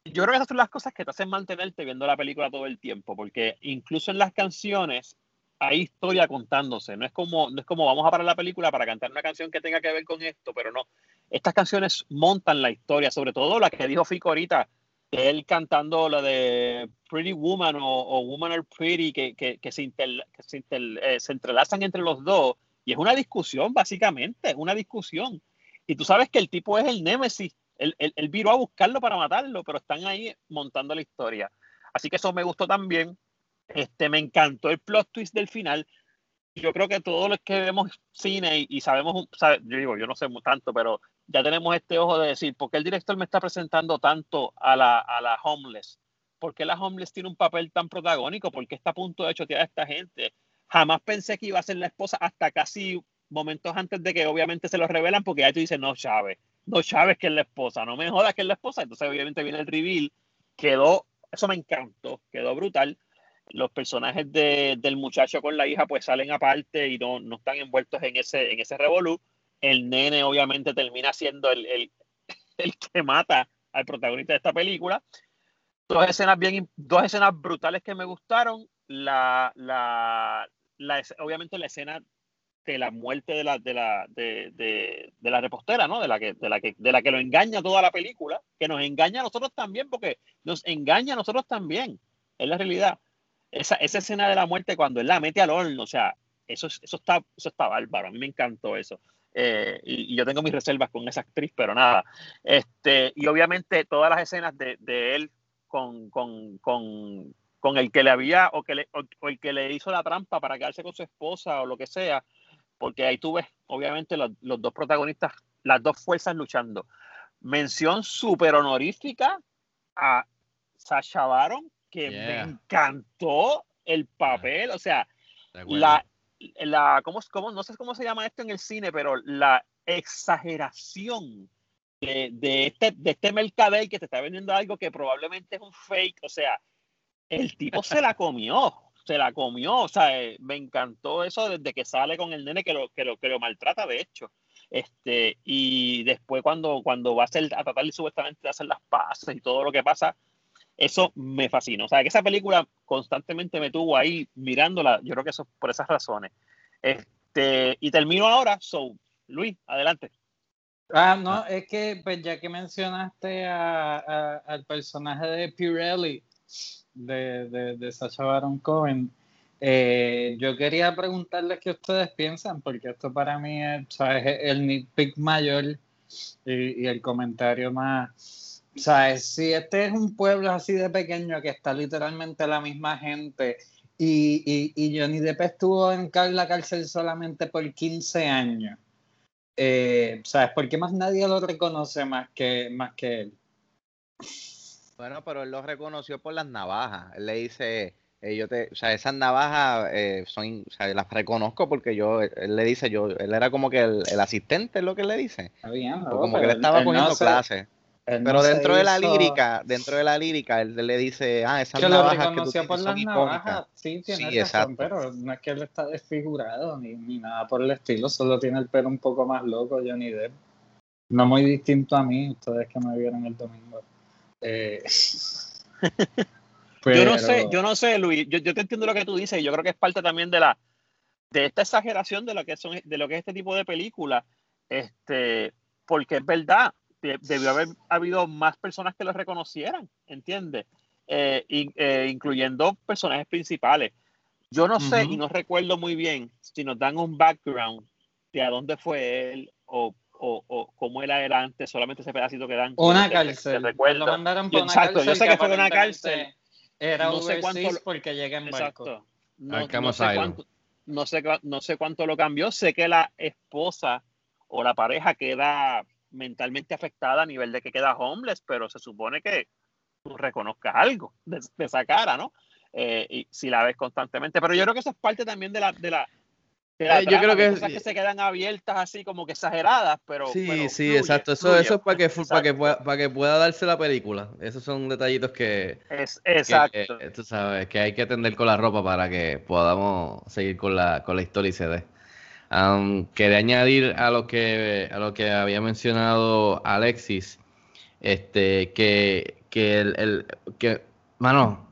yo creo que esas son las cosas que te hacen mantenerte viendo la película todo el tiempo porque incluso en las canciones hay historia contándose. No es como no es como vamos a parar la película para cantar una canción que tenga que ver con esto pero no. Estas canciones montan la historia sobre todo la que dijo Fico ahorita él cantando lo de Pretty Woman o, o Woman Are Pretty, que, que, se, inter, que se, inter, eh, se, entrelazan entre los dos. Y es una discusión, básicamente, una discusión. Y tú sabes que el tipo es el némesis. Él, él, él viró a buscarlo para matarlo, pero están ahí montando la historia. Así que eso me gustó también. Este, me encantó el plot twist del final. Yo creo que todos los que vemos cine y, sabemos, sabe, yo digo, yo no sé tanto, pero ya tenemos este ojo de decir, ¿por qué el director me está presentando tanto a la, a la homeless? ¿Por qué la homeless tiene un papel tan protagónico? ¿Por qué está a punto de chotear a esta gente? Jamás pensé que iba a ser la esposa hasta casi momentos antes de que obviamente se lo revelan, porque ya tú dices, no, Chávez, no Chávez que es la esposa, no me jodas que es la esposa. Entonces obviamente viene el reveal, quedó, eso me encantó, quedó brutal. Los personajes de, del muchacho con la hija pues salen aparte y no, no están envueltos en ese, en ese revolú el nene obviamente termina siendo el, el, el, que mata al protagonista de esta película. Dos escenas, bien, dos escenas brutales que me gustaron. La, la, la, obviamente la escena de la muerte de la, de la, de, de, de, la repostera, ¿no? De la, que, de, la que, de la que lo engaña toda la película, que nos engaña a nosotros también, porque nos engaña a nosotros también, es la realidad. Esa, esa escena de la muerte cuando él la mete al horno, o sea, eso, eso, está, eso está bárbaro, a mí me encantó eso. Eh, y, y, yo tengo mis reservas con esa actriz, pero nada. Este, y obviamente todas las escenas de, de él con, con, con, con, el que le había o, que le, o, o, el que le hizo la trampa para quedarse con su esposa o lo que sea, porque ahí tú ves, obviamente, los, los dos protagonistas, las dos fuerzas luchando. Mención súper honorífica a Sasha Baron, que yeah. me encantó el papel, o sea, la, la ¿cómo, cómo, no sé cómo se llama esto en el cine, pero la exageración de, de, este, de este mercader que te está vendiendo algo que probablemente es un fake, o sea, el tipo se la comió, se la comió, o sea, eh, me encantó eso desde que sale con el nene que lo, que lo, que lo maltrata, de hecho. Este, y después cuando, cuando va a, hacer, a tratar supuestamente de hacer las paces y todo lo que pasa, eso me fascina. O sea, que esa película constantemente me tuvo ahí mirándola. Yo creo que eso es por esas razones. Este, y termino ahora. So, Luis, adelante. Ah, no, es que pues ya que mencionaste a, a, al personaje de Pirelli, de, de, de Sacha Baron Cohen, eh, yo quería preguntarles qué ustedes piensan, porque esto para mí es, ¿sabes? el nitpick mayor y el comentario más o sea, si este es un pueblo así de pequeño que está literalmente la misma gente y, y, y Johnny Depp estuvo en la cárcel solamente por 15 años, eh, ¿sabes? ¿Por qué más nadie lo reconoce más que, más que él? Bueno, pero él lo reconoció por las navajas. Él le dice, eh, yo te, o sea, esas navajas eh, son, o sea, las reconozco porque yo, él le dice, yo, él era como que el, el asistente, es lo que él le dice. Está bien, como que le estaba él cogiendo se- clases. Él Pero dentro de la lírica, dentro de la lírica, él le dice, ah, esas que lo navajas que tú por tienes las navajas, sí, tiene Sí, razón, exacto. pero no es que él está desfigurado ni, ni nada por el estilo, solo tiene el pelo un poco más loco Johnny Depp. No muy distinto a mí, ustedes que me vieron el domingo. Eh, Yo no sé, yo no sé, Luis. Yo, yo te entiendo lo que tú dices. y Yo creo que es parte también de la de esta exageración de lo que son de lo que es este tipo de películas. Este, porque es verdad, debió haber habido más personas que lo reconocieran, ¿entiendes? Eh, in- eh, incluyendo personajes principales. Yo no sé y no recuerdo muy bien si nos dan un background de a dónde fue él o, o, o cómo él era antes, solamente ese pedacito que dan. Una que- que- que cárcel. recuerdo. Lo mandaron por una exacto, cárcel. yo sé que fue de una cárcel. Era No sé cuánto porque llega en barco. Exacto. No, no sé Asylum. cuánto, no, sé, cua- no sé cuánto lo cambió. Sé que la esposa o la pareja queda mentalmente afectada a nivel de que queda homeless, pero se supone que tú reconozcas algo de, de esa cara, ¿no? Eh, y si la ves constantemente. Pero yo creo que eso es parte también de la, de la, Eh, yo creo que- cosas que se quedan abiertas así como que exageradas, pero Sí, pero sí, fluye, exacto. Eso, fluye. eso es para que, para, que pueda, para que pueda darse la película. Esos son detallitos que, Es, que, exacto. tú sabes, que hay que atender con la ropa para que podamos seguir con la, con la historia y se dé. Am, quería añadir a lo que a lo que había mencionado Alexis, este, que, que el, el- que, mano,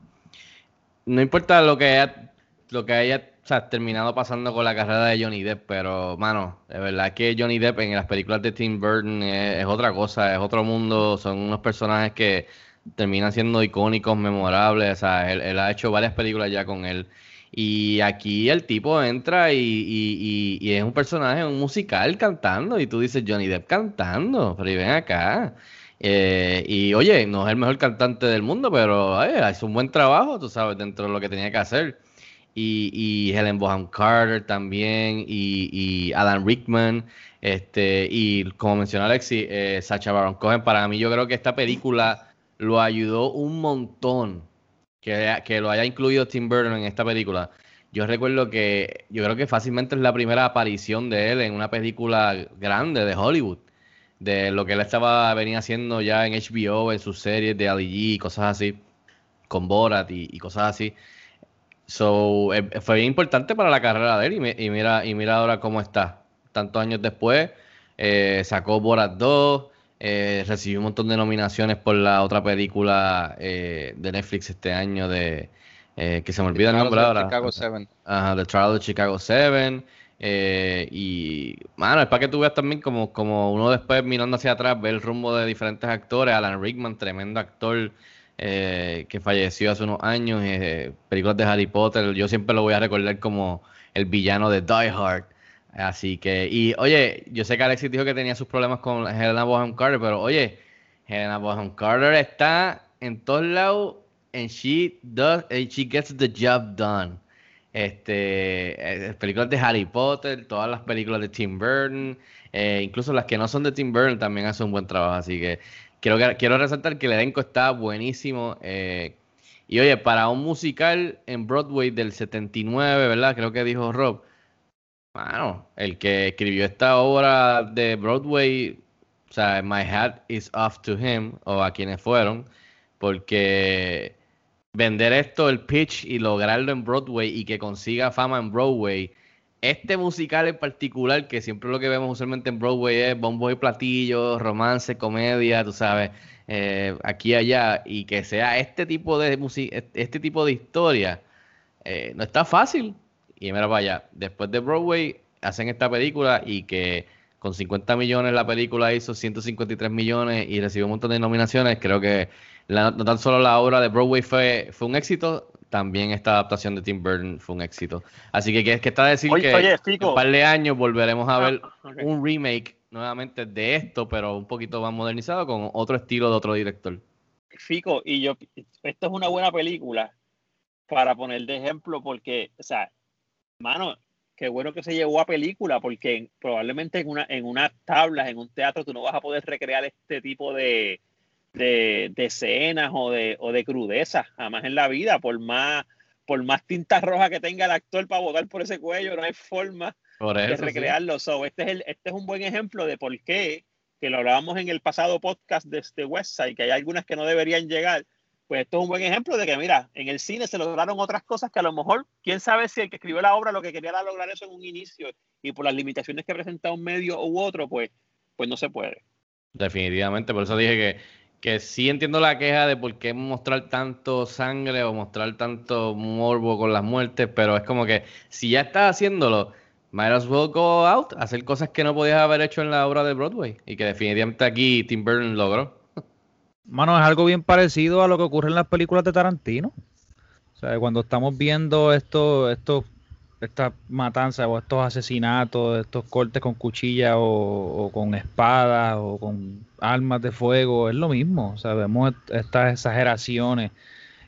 no importa lo que haya, lo que haya terminado pasando con la carrera de Johnny Depp, pero, mano, de verdad que Johnny Depp en las películas de Tim Burton es, es otra cosa, es otro mundo, son unos personajes que terminan siendo icónicos, memorables, o sea, él, él ha hecho varias películas ya con él. Y aquí el tipo entra y, y- y- y es un personaje, un musical cantando, y tú dices Johnny Depp cantando, pero y ven acá. Eh, y oye, no es el mejor cantante del mundo, pero oye, hace un buen trabajo, tú sabes, dentro de lo que tenía que hacer. Y, y Helen Bonham Carter también, y, y Alan Rickman, este, y como mencionó Alexi, eh, Sacha Baron Cohen, para mí yo creo que esta película lo ayudó un montón que, que lo haya incluido Tim Burton en esta película. Yo recuerdo que yo creo que fácilmente es la primera aparición de él en una película grande de Hollywood, de lo que él estaba venía haciendo ya en HBO, en sus series de Ali y cosas así, con Borat y, y cosas así. So, eh, fue bien importante para la carrera de él y, y mira, y mira ahora cómo está. Tantos años después, eh, sacó Borat 2, eh, recibió un montón de nominaciones por la otra película eh, de Netflix este año de eh, que se me olvida el nombre ahora. Chicago 7. Ajá, The Trial of Chicago 7. eh, y, mano, es para que tú veas también como, como uno después mirando hacia atrás, ve el rumbo de diferentes actores. Alan Rickman, tremendo actor eh, que falleció hace unos años. eh, películas de Harry Potter, yo siempre lo voy a recordar como el villano de Die Hard. Así que, y oye, yo sé que Alexis dijo que tenía sus problemas con Helena Bonham Carter, pero oye, Helena Bonham Carter está en todos lados and she does, and she gets the job done. Este, eh, películas de Harry Potter, todas las películas de Tim Burton, eh, incluso las que no son de Tim Burton también hacen un buen trabajo. Así que quiero, quiero resaltar que el elenco está buenísimo. eh, y oye, para un musical en Broadway del 79, ¿verdad? Creo que dijo Rob. Mano, el que escribió esta obra de Broadway, o sea, My Hat is off to him, o a quienes fueron, porque vender esto, el pitch y lograrlo en Broadway y que consiga fama en Broadway, este musical en particular, que siempre lo que vemos usualmente en Broadway es bombo y platillos, romance, comedia, tú sabes, eh, aquí y allá, y que sea este tipo de este tipo de historia, eh, no está fácil. Y mira para allá, después de Broadway hacen esta película y que con 50 millones la película hizo 153 millones y recibió un montón de nominaciones, creo que la- no tan solo la obra de Broadway fue, fue un éxito, también esta adaptación de Tim Burton fue un éxito. Así que, que, que está a decir Oye, que oye, en un par de años volveremos a Ah, ver un remake nuevamente de esto, pero un poquito más modernizado con otro estilo de otro director. Fico, y yo, esto es una buena película para poner de ejemplo, porque, o sea, mano, qué bueno que se llevó a película, porque probablemente en una, en unas tablas, en un teatro, tú no vas a poder recrear este tipo de, de, de escenas o de, o de crudeza, jamás en la vida, por más, por más tinta roja que tenga el actor para votar por ese cuello, no hay forma Por de eso, sí. recrearlo. So, este, es el, este es un buen ejemplo de por qué, que lo hablábamos en el pasado podcast de este Westside, que hay algunas que no deberían llegar. Pues esto es un buen ejemplo de que, mira, en el cine se lograron otras cosas que a lo mejor, quién sabe si el que escribió la obra lo que quería era lograr eso en un inicio y por las limitaciones que presenta un medio u otro, pues, pues no se puede. Definitivamente, por eso dije que, que sí entiendo la queja de por qué mostrar tanto sangre o mostrar tanto morbo con las muertes, pero es como que si ya estás haciéndolo, might as well go out, hacer cosas que no podías haber hecho en la obra de Broadway y que definitivamente aquí Tim Burton logró. Mano, es algo bien parecido a lo que ocurre en las películas de Tarantino. O sea, cuando estamos viendo esto, esto, estas matanzas o estos asesinatos, estos cortes con cuchilla o, con espadas o con armas de fuego, es lo mismo. O sea, vemos est- estas exageraciones.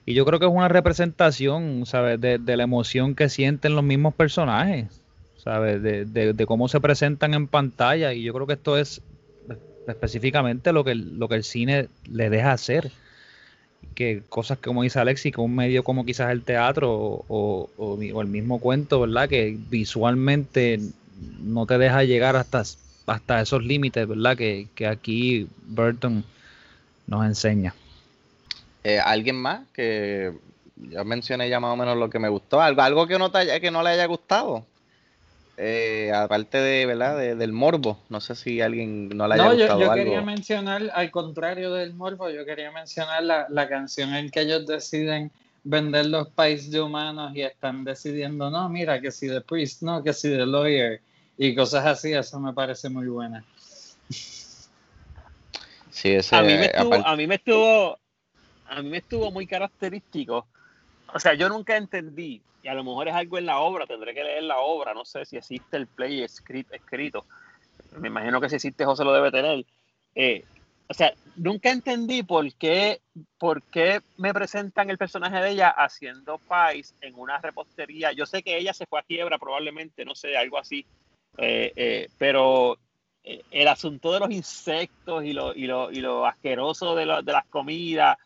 Y yo creo que es una representación, ¿sabes? De, la emoción que sienten los mismos personajes, ¿sabes? De cómo se presentan en pantalla. Y yo creo que esto es específicamente lo que, lo que el cine le deja hacer. Que cosas como dice Alexis, que un medio como quizás el teatro o, o- el mismo cuento, ¿verdad? Que visualmente no te deja llegar hasta, hasta esos límites, ¿verdad? Que, que aquí Burton nos enseña. Eh, ¿Alguien más? Que ya mencioné ya más o menos lo que me gustó. Algo, algo que, no te que no le haya gustado. Eh, aparte de, ¿verdad? De- del morbo. No sé si alguien no le haya No, yo, gustado yo algo. quería mencionar, al contrario del morbo, yo quería mencionar la, la canción en que ellos deciden vender los países de humanos y están decidiendo, no, mira, que si The Priest, no, que si The Lawyer y cosas así, eso me parece muy buena. Sí, ese, a mí me estuvo, aparte- a mí me estuvo, a mí me estuvo muy característico. O sea, yo nunca entendí, y a lo mejor es algo en la obra, tendré que leer la obra, no sé si existe el play escrito, escrito. Me imagino que si existe José lo debe tener. Eh, o sea, nunca entendí por qué, por qué me presentan el personaje de ella haciendo pais en una repostería. Yo sé que ella se fue a quiebra probablemente, no sé, algo así. Eh, eh, pero eh, el asunto de los insectos y lo, y lo, y lo asqueroso de, lo- de las comidas,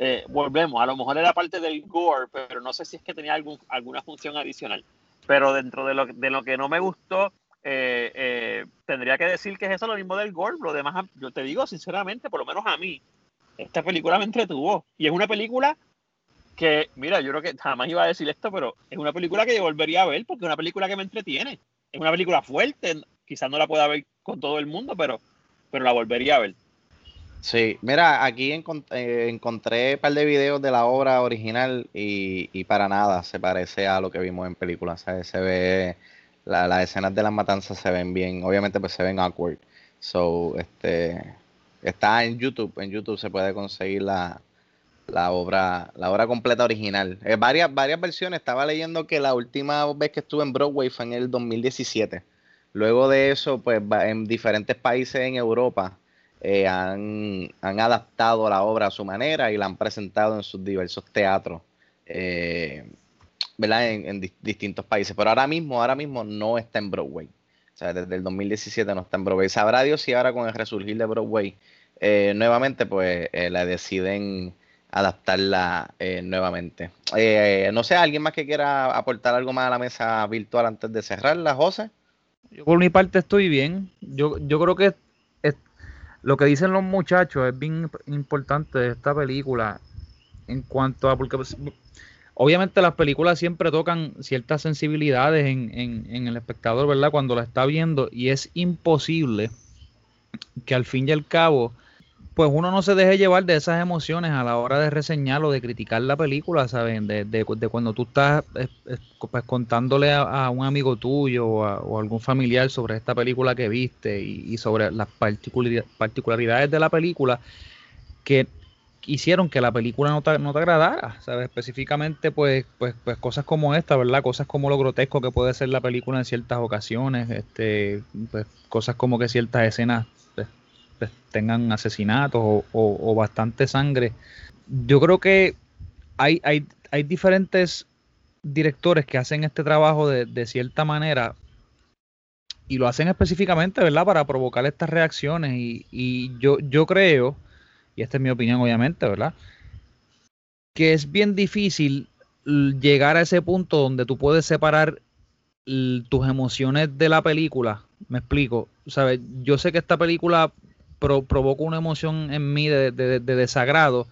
eh, volvemos, a lo mejor era parte del gore, pero no sé si es que tenía algún, alguna función adicional. Pero dentro de lo, de lo que no me gustó, eh, eh, tendría que decir que es eso lo mismo del gore. Lo demás, yo te digo sinceramente, por lo menos a mí, esta película me entretuvo. Y es una película que, mira, yo creo que jamás iba a decir esto, pero es una película que yo volvería a ver porque es una película que me entretiene. Es una película fuerte, quizás no la pueda ver con todo el mundo, pero, pero la volvería a ver. Sí, mira, aquí encon- eh, encontré un par de videos de la obra original y, y para nada se parece a lo que vimos en películas. ¿sabes? Se ve, la- las escenas de las matanzas se ven bien, obviamente pues se ven awkward. So, este, está en YouTube, en YouTube se puede conseguir la, la obra, la obra completa original. Eh, varias, varias versiones, estaba leyendo que la última vez que estuve en Broadway fue en el 2017. Luego de eso, pues en diferentes países en Europa eh, han, han adaptado la obra a su manera y la han presentado en sus diversos teatros, eh, ¿verdad? En, en dis- distintos países. Pero ahora mismo, ahora mismo no está en Broadway. O sea, desde el 2017 no está en Broadway. Sabrá Dios si ahora con el resurgir de Broadway eh, nuevamente, pues eh, la deciden adaptarla nuevamente. No sé, ¿alguien más que quiera aportar algo más a la mesa virtual antes de cerrarla, José? Yo por mi parte estoy bien. Yo, yo creo que lo que dicen los muchachos es bien imp- importante de esta película en cuanto a porque pues, obviamente las películas siempre tocan ciertas sensibilidades en, en- en el espectador, ¿verdad? Cuando la está viendo y es imposible que al fin y al cabo pues uno no se deje llevar de esas emociones a la hora de reseñar o de criticar la película, ¿saben? De, de- de cuando tú estás pues, contándole a, un amigo tuyo o a, o algún familiar sobre esta película que viste y, y sobre las particulari- particularidades de la película que hicieron que la película no te, no te agradara, ¿sabes? Específicamente, pues, pues, pues cosas como esta, ¿verdad? Cosas como lo grotesco que puede ser la película en ciertas ocasiones, este, pues, cosas como que ciertas escenas pues, tengan asesinatos o, o- o bastante sangre. Yo creo que hay, hay, hay diferentes directores que hacen este trabajo de, de cierta manera y lo hacen específicamente, ¿verdad? Para provocar estas reacciones y, y yo, yo creo, y esta es mi opinión obviamente, ¿verdad? Que es bien difícil llegar a ese punto donde tú puedes separar tus emociones de la película. Me explico. ¿Sabes? Yo sé que esta película provoca una emoción en mí de, desagrado,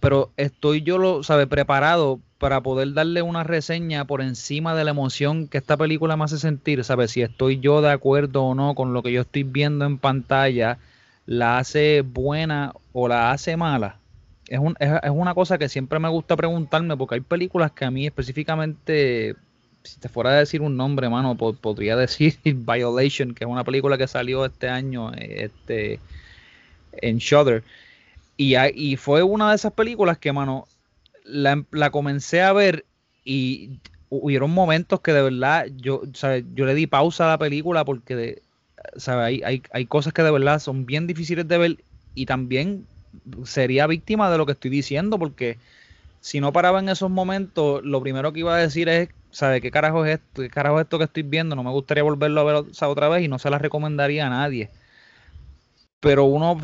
pero estoy yo, lo, ¿sabe? Preparado para poder darle una reseña por encima de la emoción que esta película me hace sentir, ¿sabes? Si estoy yo de acuerdo o no con lo que yo estoy viendo en pantalla, la hace buena o la hace mala. Es, es, una cosa que siempre me gusta preguntarme porque hay películas que a mí específicamente, si te fuera a decir un nombre, mano, podría decir Violation, que es una película que salió este año este, en Shudder. Y, y fue una de esas películas que, mano, la, comencé a ver y hubieron momentos que de verdad yo, yo le di pausa a la película porque Hay, hay, hay, cosas que de verdad son bien difíciles de ver y también sería víctima de lo que estoy diciendo porque si no paraba en esos momentos, lo primero que iba a decir es, ¿sabe qué carajo es esto? ¿Qué carajo es esto que estoy viendo? No me gustaría volverlo a ver otra vez y no se la recomendaría a nadie. Pero uno,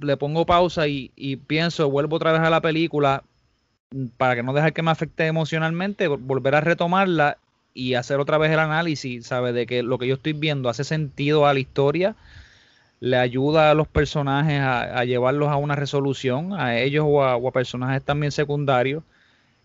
le pongo pausa y, y pienso, vuelvo otra vez a la película, para que no dejar que me afecte emocionalmente, volver a retomarla y hacer otra vez el análisis, ¿sabe? De que lo que yo estoy viendo hace sentido a la historia, le ayuda a los personajes a, llevarlos a una resolución, a ellos o a, personajes también secundarios,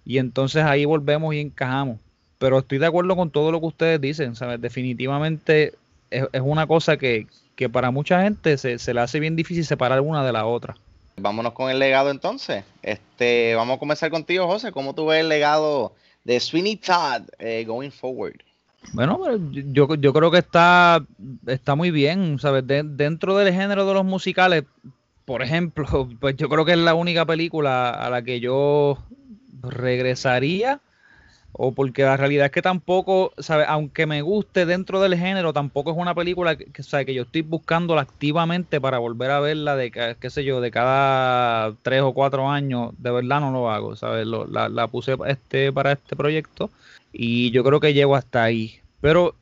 y entonces ahí volvemos y encajamos. Pero estoy de acuerdo con todo lo que ustedes dicen, ¿sabes? Definitivamente es, una cosa que, para mucha gente se, se le hace bien difícil separar una de la otra. Vámonos con el legado entonces. Este, vamos a comenzar contigo, José. ¿Cómo tú ves el legado de Sweeney Todd eh, going forward? Bueno, yo, yo creo que está, está muy bien, ¿sabes? dentro del género de los musicales, por ejemplo, pues yo creo que es la única película a la que yo regresaría o porque la realidad es que tampoco, ¿sabe? aunque me guste dentro del género, tampoco es una película que, que yo estoy buscándola activamente para volver a verla de, qué sé yo, de cada tres o cuatro años, de verdad no lo hago, ¿sabes? la, la, puse este, para este proyecto y yo creo que llego hasta ahí. Pero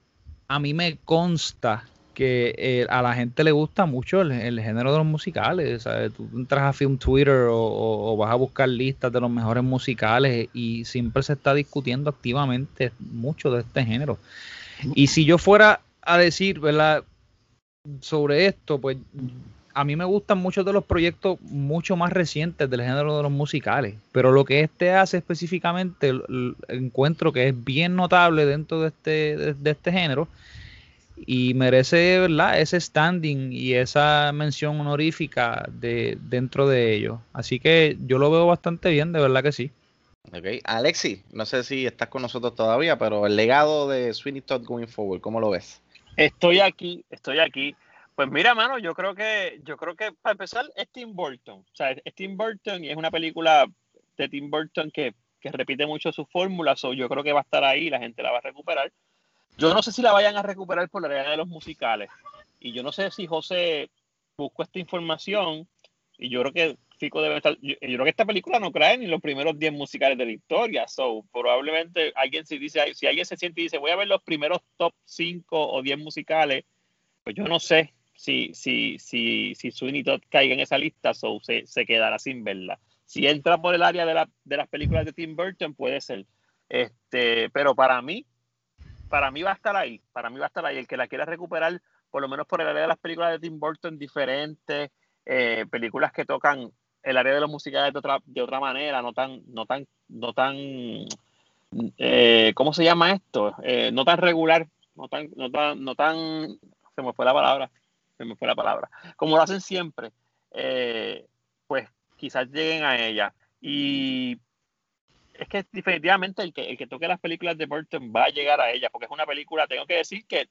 a mí me consta que eh, a la gente le gusta mucho el, género de los musicales. ¿sabes? Tú entras a Film Twitter o, vas a buscar listas de los mejores musicales y siempre se está discutiendo activamente mucho de este género. Y si yo fuera a decir, ¿verdad? Sobre esto, pues a mí me gustan muchos de los proyectos mucho más recientes del género de los musicales, pero lo que este hace específicamente, encuentro que es bien notable dentro de este, de este género y merece ¿verdad? ese standing y esa mención honorífica de, dentro de ello. Así que yo lo veo bastante bien, de verdad que sí. Ok, Alexi, no sé si estás con nosotros todavía, pero el legado de Sweeney Todd going forward, ¿cómo lo ves? Estoy aquí, estoy aquí. Pues mira, mano, yo creo que, yo creo que para empezar es Tim Burton. O sea, es Tim Burton y es una película de Tim Burton que, que repite mucho sus fórmulas, o yo creo que va a estar ahí, la gente la va a recuperar. Yo no sé si la vayan a recuperar por la realidad de los musicales. Y yo no sé si José buscó esta información. Y yo creo que Fico debe estar. Yo, creo que esta película no cree ni los primeros 10 musicales de la historia. So, probablemente alguien si dice, si alguien se siente y dice, voy a ver los primeros top 5 o 10 musicales, pues yo no sé si, si, si, si Sweeney Todd caiga en esa lista, so se, se quedará sin verla. Si entra por el área de, la, de las películas de Tim Burton, puede ser. Este, pero para mí, para mí va a estar ahí, para mí va a estar ahí. El que la quiera recuperar, por lo menos por el área de las películas de Tim Burton diferentes, eh, películas que tocan el área de los musicales de otra, de otra manera, no tan, no tan, no tan, eh, ¿cómo se llama esto? Eh, no tan regular, no tan, no tan, no tan, se me fue la palabra, se me fue la palabra. Como lo hacen siempre, pues quizás lleguen a ella. Y es que definitivamente el que, el que toque las películas de Burton va a llegar a ella, porque es una película, tengo que decir que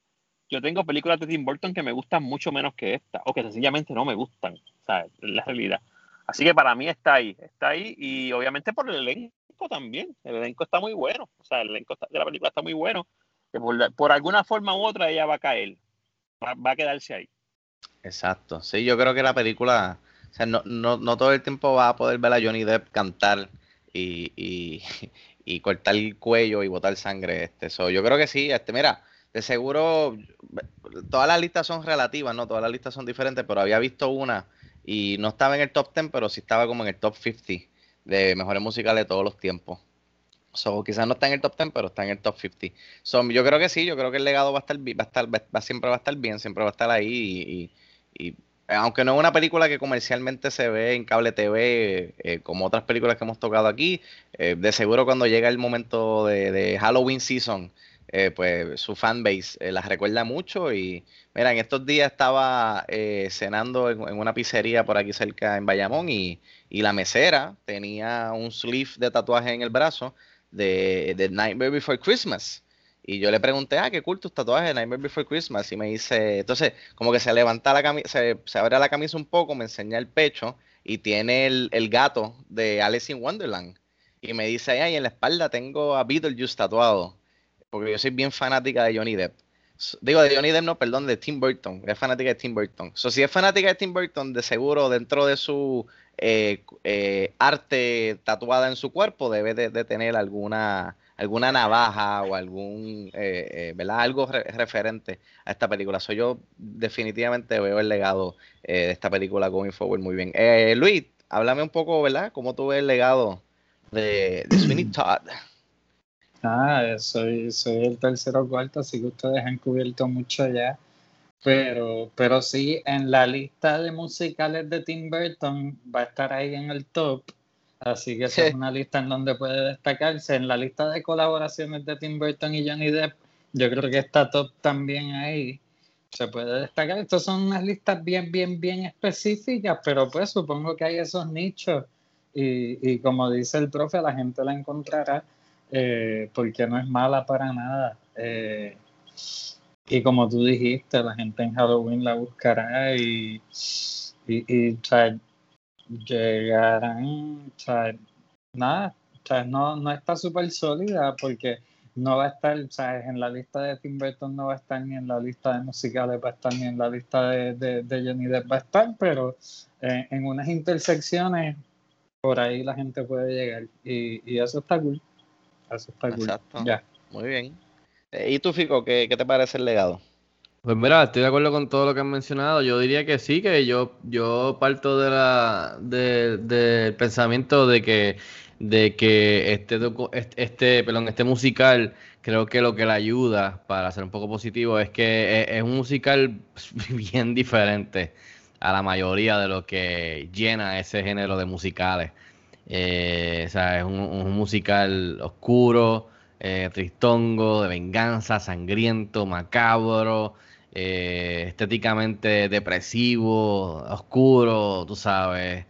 yo tengo películas de Tim Burton que me gustan mucho menos que esta, o que sencillamente no me gustan, ¿sabes? La realidad. Así que para mí está ahí, está ahí, y obviamente por el elenco también, el elenco está muy bueno, o sea, el elenco de la película está muy bueno, que por, alguna forma u otra ella va a caer, va, a quedarse ahí. Exacto, sí, yo creo que la película, o sea, no, no, no todo el tiempo va a poder ver a Johnny Depp cantar y, y, cortar el cuello y botar sangre. Este. yo creo que sí, este, mira, de seguro, todas las listas son relativas, ¿no? Todas las listas son diferentes, pero había visto una y no estaba en el top 10, pero sí estaba como en el top 50 de mejores musicales de todos los tiempos. So, quizás no está en el top 10, pero está en el top 50. So, yo creo que sí, yo creo que el legado va a estar, va a estar va, siempre va a estar bien, siempre va a estar ahí. Y, y- aunque no es una película que comercialmente se ve en cable TV, eh, como otras películas que hemos tocado aquí, eh, de seguro cuando llega el momento de, de Halloween season, eh, pues su fanbase eh, las recuerda mucho. Y mira, en estos días estaba eh, cenando en, en una pizzería por aquí cerca en Bayamón y, y la mesera tenía un sleeve de tatuaje en el brazo de, de Nightmare Before Christmas. Y yo le pregunté, ah, qué cool tus tatuajes de Nightmare Before Christmas. Y me dice, entonces, como que se levanta la camisa, se, se abre la camisa un poco, me enseña el pecho y tiene el, el gato de Alice in Wonderland. Y me dice, ay, en la espalda tengo a Beetlejuice tatuado. Porque yo soy bien fanática de Johnny Depp. Digo, de Johnny Depp, no, perdón, de Tim Burton. Es fanática de Tim Burton. So, si es fanática de Tim Burton, de seguro dentro de su eh, eh, arte tatuada en su cuerpo, debe de, de tener alguna, alguna navaja o algún, eh, eh, ¿verdad? Algo re- referente a esta película. So, yo definitivamente veo el legado eh, de esta película going forward muy bien. Eh, Luis, háblame un poco, ¿verdad? ¿Cómo tú ves el legado de, de Sweeney Todd? Ah, soy, soy el tercero o cuarto, así que ustedes han cubierto mucho ya. Pero, pero sí, en la lista de musicales de Tim Burton va a estar ahí en el top. Así que esa es una lista en donde puede destacarse. En la lista de colaboraciones de Tim Burton y Johnny Depp, yo creo que está top también ahí. Se puede destacar. Estas son unas listas bien, bien, bien específicas, pero pues supongo que hay esos nichos. Y, y como dice el profe, la gente la encontrará eh, porque no es mala para nada. Eh, y como tú dijiste, la gente en Halloween la buscará y, y, y, o sea, llegarán, o sea, nada, o sea, no, no está súper sólida porque no va a estar, o sea, en la lista de Tim Burton no va a estar ni en la lista de musicales va a estar ni en la lista de, de, de Johnny Depp va a estar, pero eh, en unas intersecciones por ahí la gente puede llegar y, y eso está cool. Eso está cool. Exacto. Ya. Muy bien. Eh, ¿Y tú, Fico, qué, te parece el legado? Pues mira, estoy de acuerdo con todo lo que han mencionado. Yo diría que sí, que yo, yo parto de la, de- del pensamiento de que, de que este, este, perdón, este musical, creo que lo que le ayuda para ser un poco positivo es que es, un musical bien diferente a la mayoría de lo que llena ese género de musicales. Eh, o sea, es un musical oscuro, eh, tristongo, de venganza, sangriento, macabro, eh, estéticamente depresivo, oscuro, tú sabes.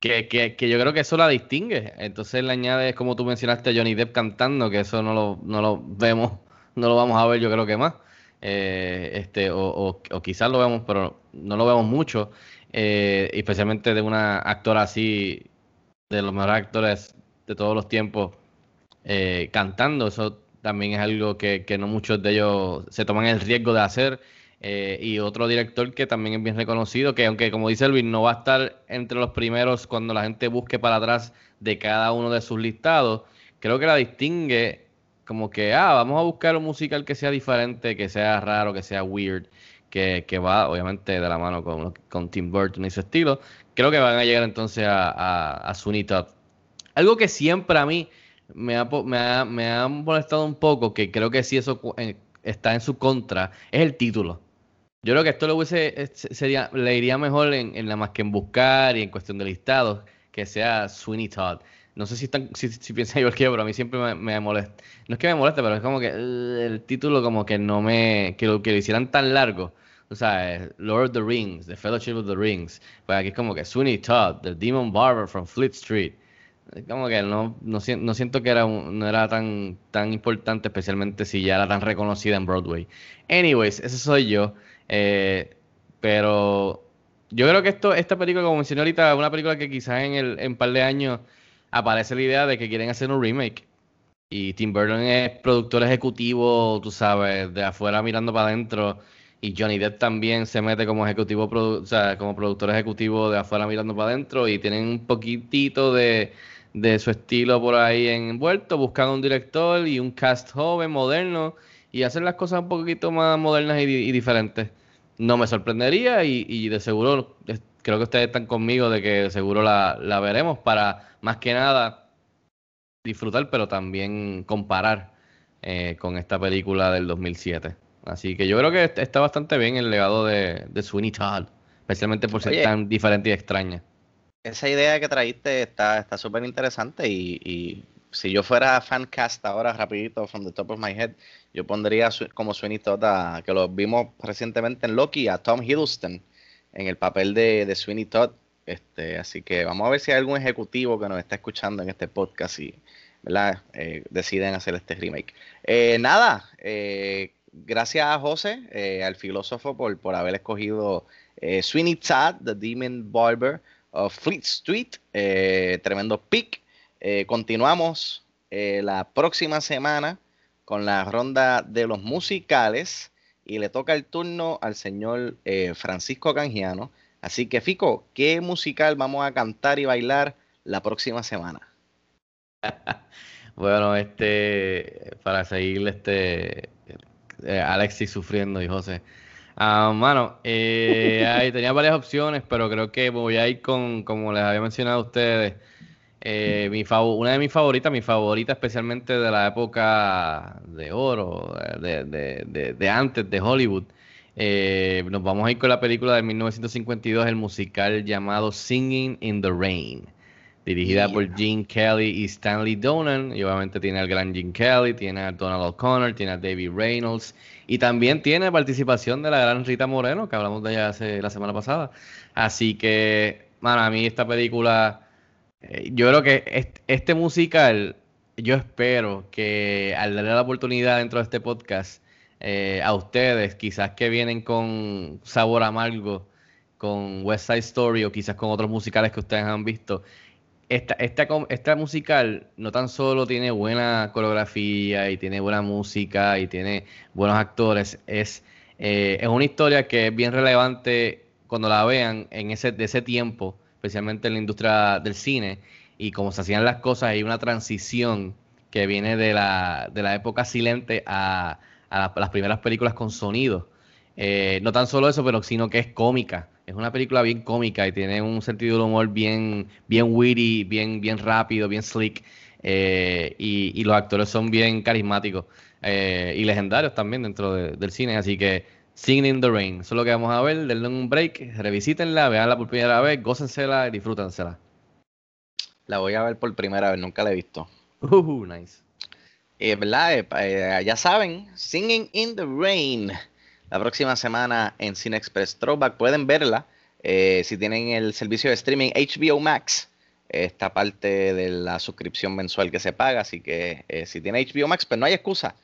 Que, que, que yo creo que eso la distingue. Entonces le añades, como tú mencionaste, a Johnny Depp cantando, que eso no lo, no lo vemos, no lo vamos a ver yo creo que más. Eh, este, o, o, o quizás lo vemos, pero no lo vemos mucho. Especialmente de una actora así, de los mejores actores de todos los tiempos, eh, cantando. Eso también es algo que, que no muchos de ellos se toman el riesgo de hacer. Eh, y otro director que también es bien reconocido, que aunque como dice Elvin, no va a estar entre los primeros cuando la gente busque para atrás de cada uno de sus listados, creo que la distingue como que, ah, vamos a buscar un musical que sea diferente, que sea raro, que sea weird, que, que va obviamente de la mano con, con Tim Burton y su estilo. Creo que van a llegar entonces a, a, a Todd. Algo que siempre a mí me ha, me ha, me ha molestado un poco, que creo que sí eso eh, está en su contra, es el título. Yo creo que esto lo hubiese, se- sería, le iría mejor en, en la más que en buscar y en cuestión de listados, que sea Sweeney Todd. No sé si, están, si, si piensan igual que yo, pero a mí siempre me, me molesta. No es que me moleste, pero es como que eh, el título como que no me... Que lo, que lo hicieran tan largo. O sea, eh, Lord of the Rings, The Fellowship of the Rings. Pues aquí es como que Sweeney Todd, The Demon Barber from Fleet Street. Como que no, no, no siento que era un- no era tan, tan importante, especialmente si ya era tan reconocida en Broadway. Anyways, ese soy yo. Eh, pero yo creo que esto, esta película, como mencioné ahorita, es una película que quizás en el en par de años aparece la idea de que quieren hacer un remake. Y Tim Burton es productor ejecutivo, tú sabes, de afuera mirando para adentro. Y Johnny Depp también se mete como ejecutivo, produ- o sea, como productor ejecutivo de afuera mirando para adentro. Y tienen un poquitito de, de su estilo por ahí envuelto, buscando un director y un cast joven, moderno, y hacer las cosas un poquito más modernas y, di- y diferentes. No me sorprendería y, y de seguro, creo que ustedes están conmigo de que de seguro la, la veremos para, más que nada, disfrutar, pero también comparar eh, con esta película del 2007. Así que yo creo que est- está bastante bien el legado de, de Sweeney Todd, especialmente por ser Oye. tan diferente y extraña. Esa idea que traíste está está súper interesante y, y si yo fuera fancast ahora rapidito from the top of my head, yo pondría como Sweeney Todd a- que lo vimos recientemente en Loki a Tom Hiddleston en el papel de, de Sweeney Todd. Este, así que vamos a ver si hay algún ejecutivo que nos está escuchando en este podcast y ¿verdad? Eh, deciden hacer este remake. Eh, nada, eh, gracias a José, eh, al filósofo, por, por haber escogido eh, Sweeney Todd, The Demon Barber Fleet Street. eh, tremendo pick. Eh, continuamos eh, la próxima semana con la ronda de los musicales y le toca el turno al señor eh, Francisco Canjiano. Así que, Fico, ¿qué musical vamos a cantar y bailar la próxima semana? Bueno, este, para seguir este, Alexis sufriendo y José. Ah, mano, eh, tenía varias opciones, pero creo que voy a ir con, como les había mencionado a ustedes, eh, mi una de mis favoritas, mi favorita especialmente de la época de oro, de antes de Hollywood. Eh, nos vamos a ir con la película de 1952, el musical llamado Singing in the Rain dirigida por Gene Kelly y Stanley Donen. Y obviamente tiene al gran Gene Kelly, tiene a Donald O'Connor, tiene a David Reynolds. Y también tiene participación de la gran Rita Moreno, que hablamos de ella hace la semana pasada. Así que, mano, a mí esta película, eh, yo creo que est- este musical, yo espero que al darle la oportunidad dentro de este podcast, eh, a ustedes, quizás que vienen con sabor amargo, con West Side Story o quizás con otros musicales que ustedes han visto, esta, esta, esta musical no tan solo tiene buena coreografía y tiene buena música y tiene buenos actores, es, eh, es una historia que es bien relevante cuando la vean en ese, de ese tiempo, especialmente en la industria del cine y cómo se hacían las cosas, hay una transición que viene de la, de la época silente a, a la- las primeras películas con sonido. Eh, no tan solo eso, pero sino que es cómica. Es una película bien cómica y tiene un sentido del humor bien, bien witty, bien, bien rápido, bien slick. eh, y, y los actores son bien carismáticos eh, y legendarios también dentro de- del cine. Así que Singing in the Rain, eso es lo que vamos a ver. Denle un break, revisítenla, veanla por primera vez, gócensela y disfrútensela. La voy a ver por primera vez, nunca la he visto. Uh, nice. Eh, ¿verdad? Eh, ya saben, Singing in the Rain. La próxima semana en Cine Express Throwback. Pueden verla eh, si tienen el servicio de streaming HBO Max. Esta parte de la suscripción mensual que se paga. Así que eh, si tiene HBO Max, pues no hay excusa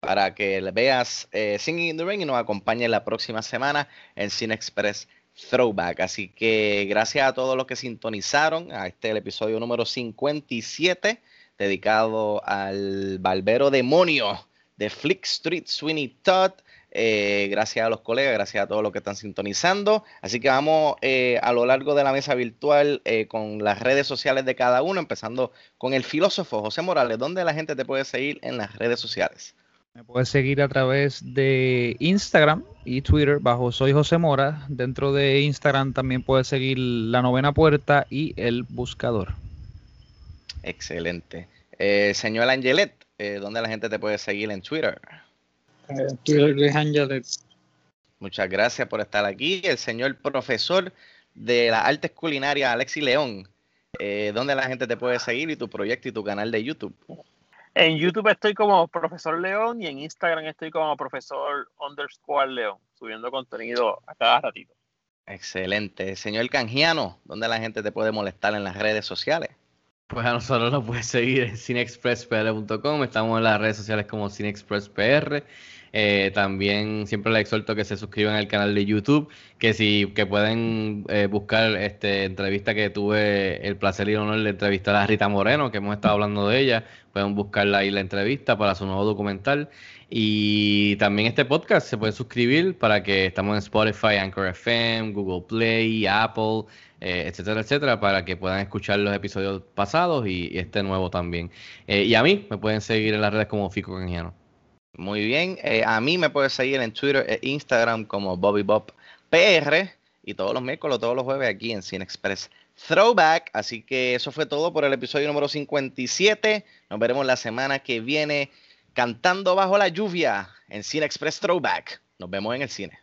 para que veas eh, Singing in the Rain y nos acompañe la próxima semana en Cine Express Throwback. Así que gracias a todos los que sintonizaron a este el episodio número 57 dedicado al barbero demonio de Flick Street Sweeney Todd. Eh, gracias a los colegas, gracias a todos los que están sintonizando. Así que vamos eh, a lo largo de la mesa virtual eh, con las redes sociales de cada uno, empezando con el filósofo José Morales. ¿Dónde la gente te puede seguir en las redes sociales? Me puedes seguir a través de Instagram y Twitter bajo Soy José Mora. Dentro de Instagram también puedes seguir La Novena Puerta y El Buscador. Excelente. Eh, señor Angelet, ¿dónde la gente te puede seguir en Twitter? Eh, Twitter Luis Ángeles. Muchas gracias por estar aquí. El señor profesor de las artes culinarias, Alexi León. Eh, ¿Dónde la gente te puede seguir y tu proyecto y tu canal de YouTube? En YouTube estoy como Profesor León y en Instagram estoy como Profesor underscore León, subiendo contenido a cada ratito. Excelente. Señor Canjiano, ¿dónde la gente te puede molestar en las redes sociales? Pues a nosotros nos puedes seguir en cineexpresspr.com. Estamos en las redes sociales como cineexpresspr. Eh, también siempre les exhorto que se suscriban al canal de YouTube, que si que pueden eh, buscar este entrevista que tuve el placer y el honor de entrevistar a Rita Moreno, que hemos estado hablando de ella, pueden buscarla ahí la entrevista para su nuevo documental. Y también este podcast se puede suscribir para que estamos en Spotify, Anchor FM, Google Play, Apple, eh, etcétera, etcétera, para que puedan escuchar los episodios pasados y, este nuevo también. Eh, y a mí me pueden seguir en las redes como Fico Canjiano. Muy bien. Eh, a mí me puedes seguir en Twitter e Instagram como Bobby Bob PR y todos los miércoles, todos los jueves aquí en Cine Express Throwback. Así que eso fue todo por el episodio número 57. Nos veremos la semana que viene cantando bajo la lluvia en Cine Express Throwback. Nos vemos en el cine.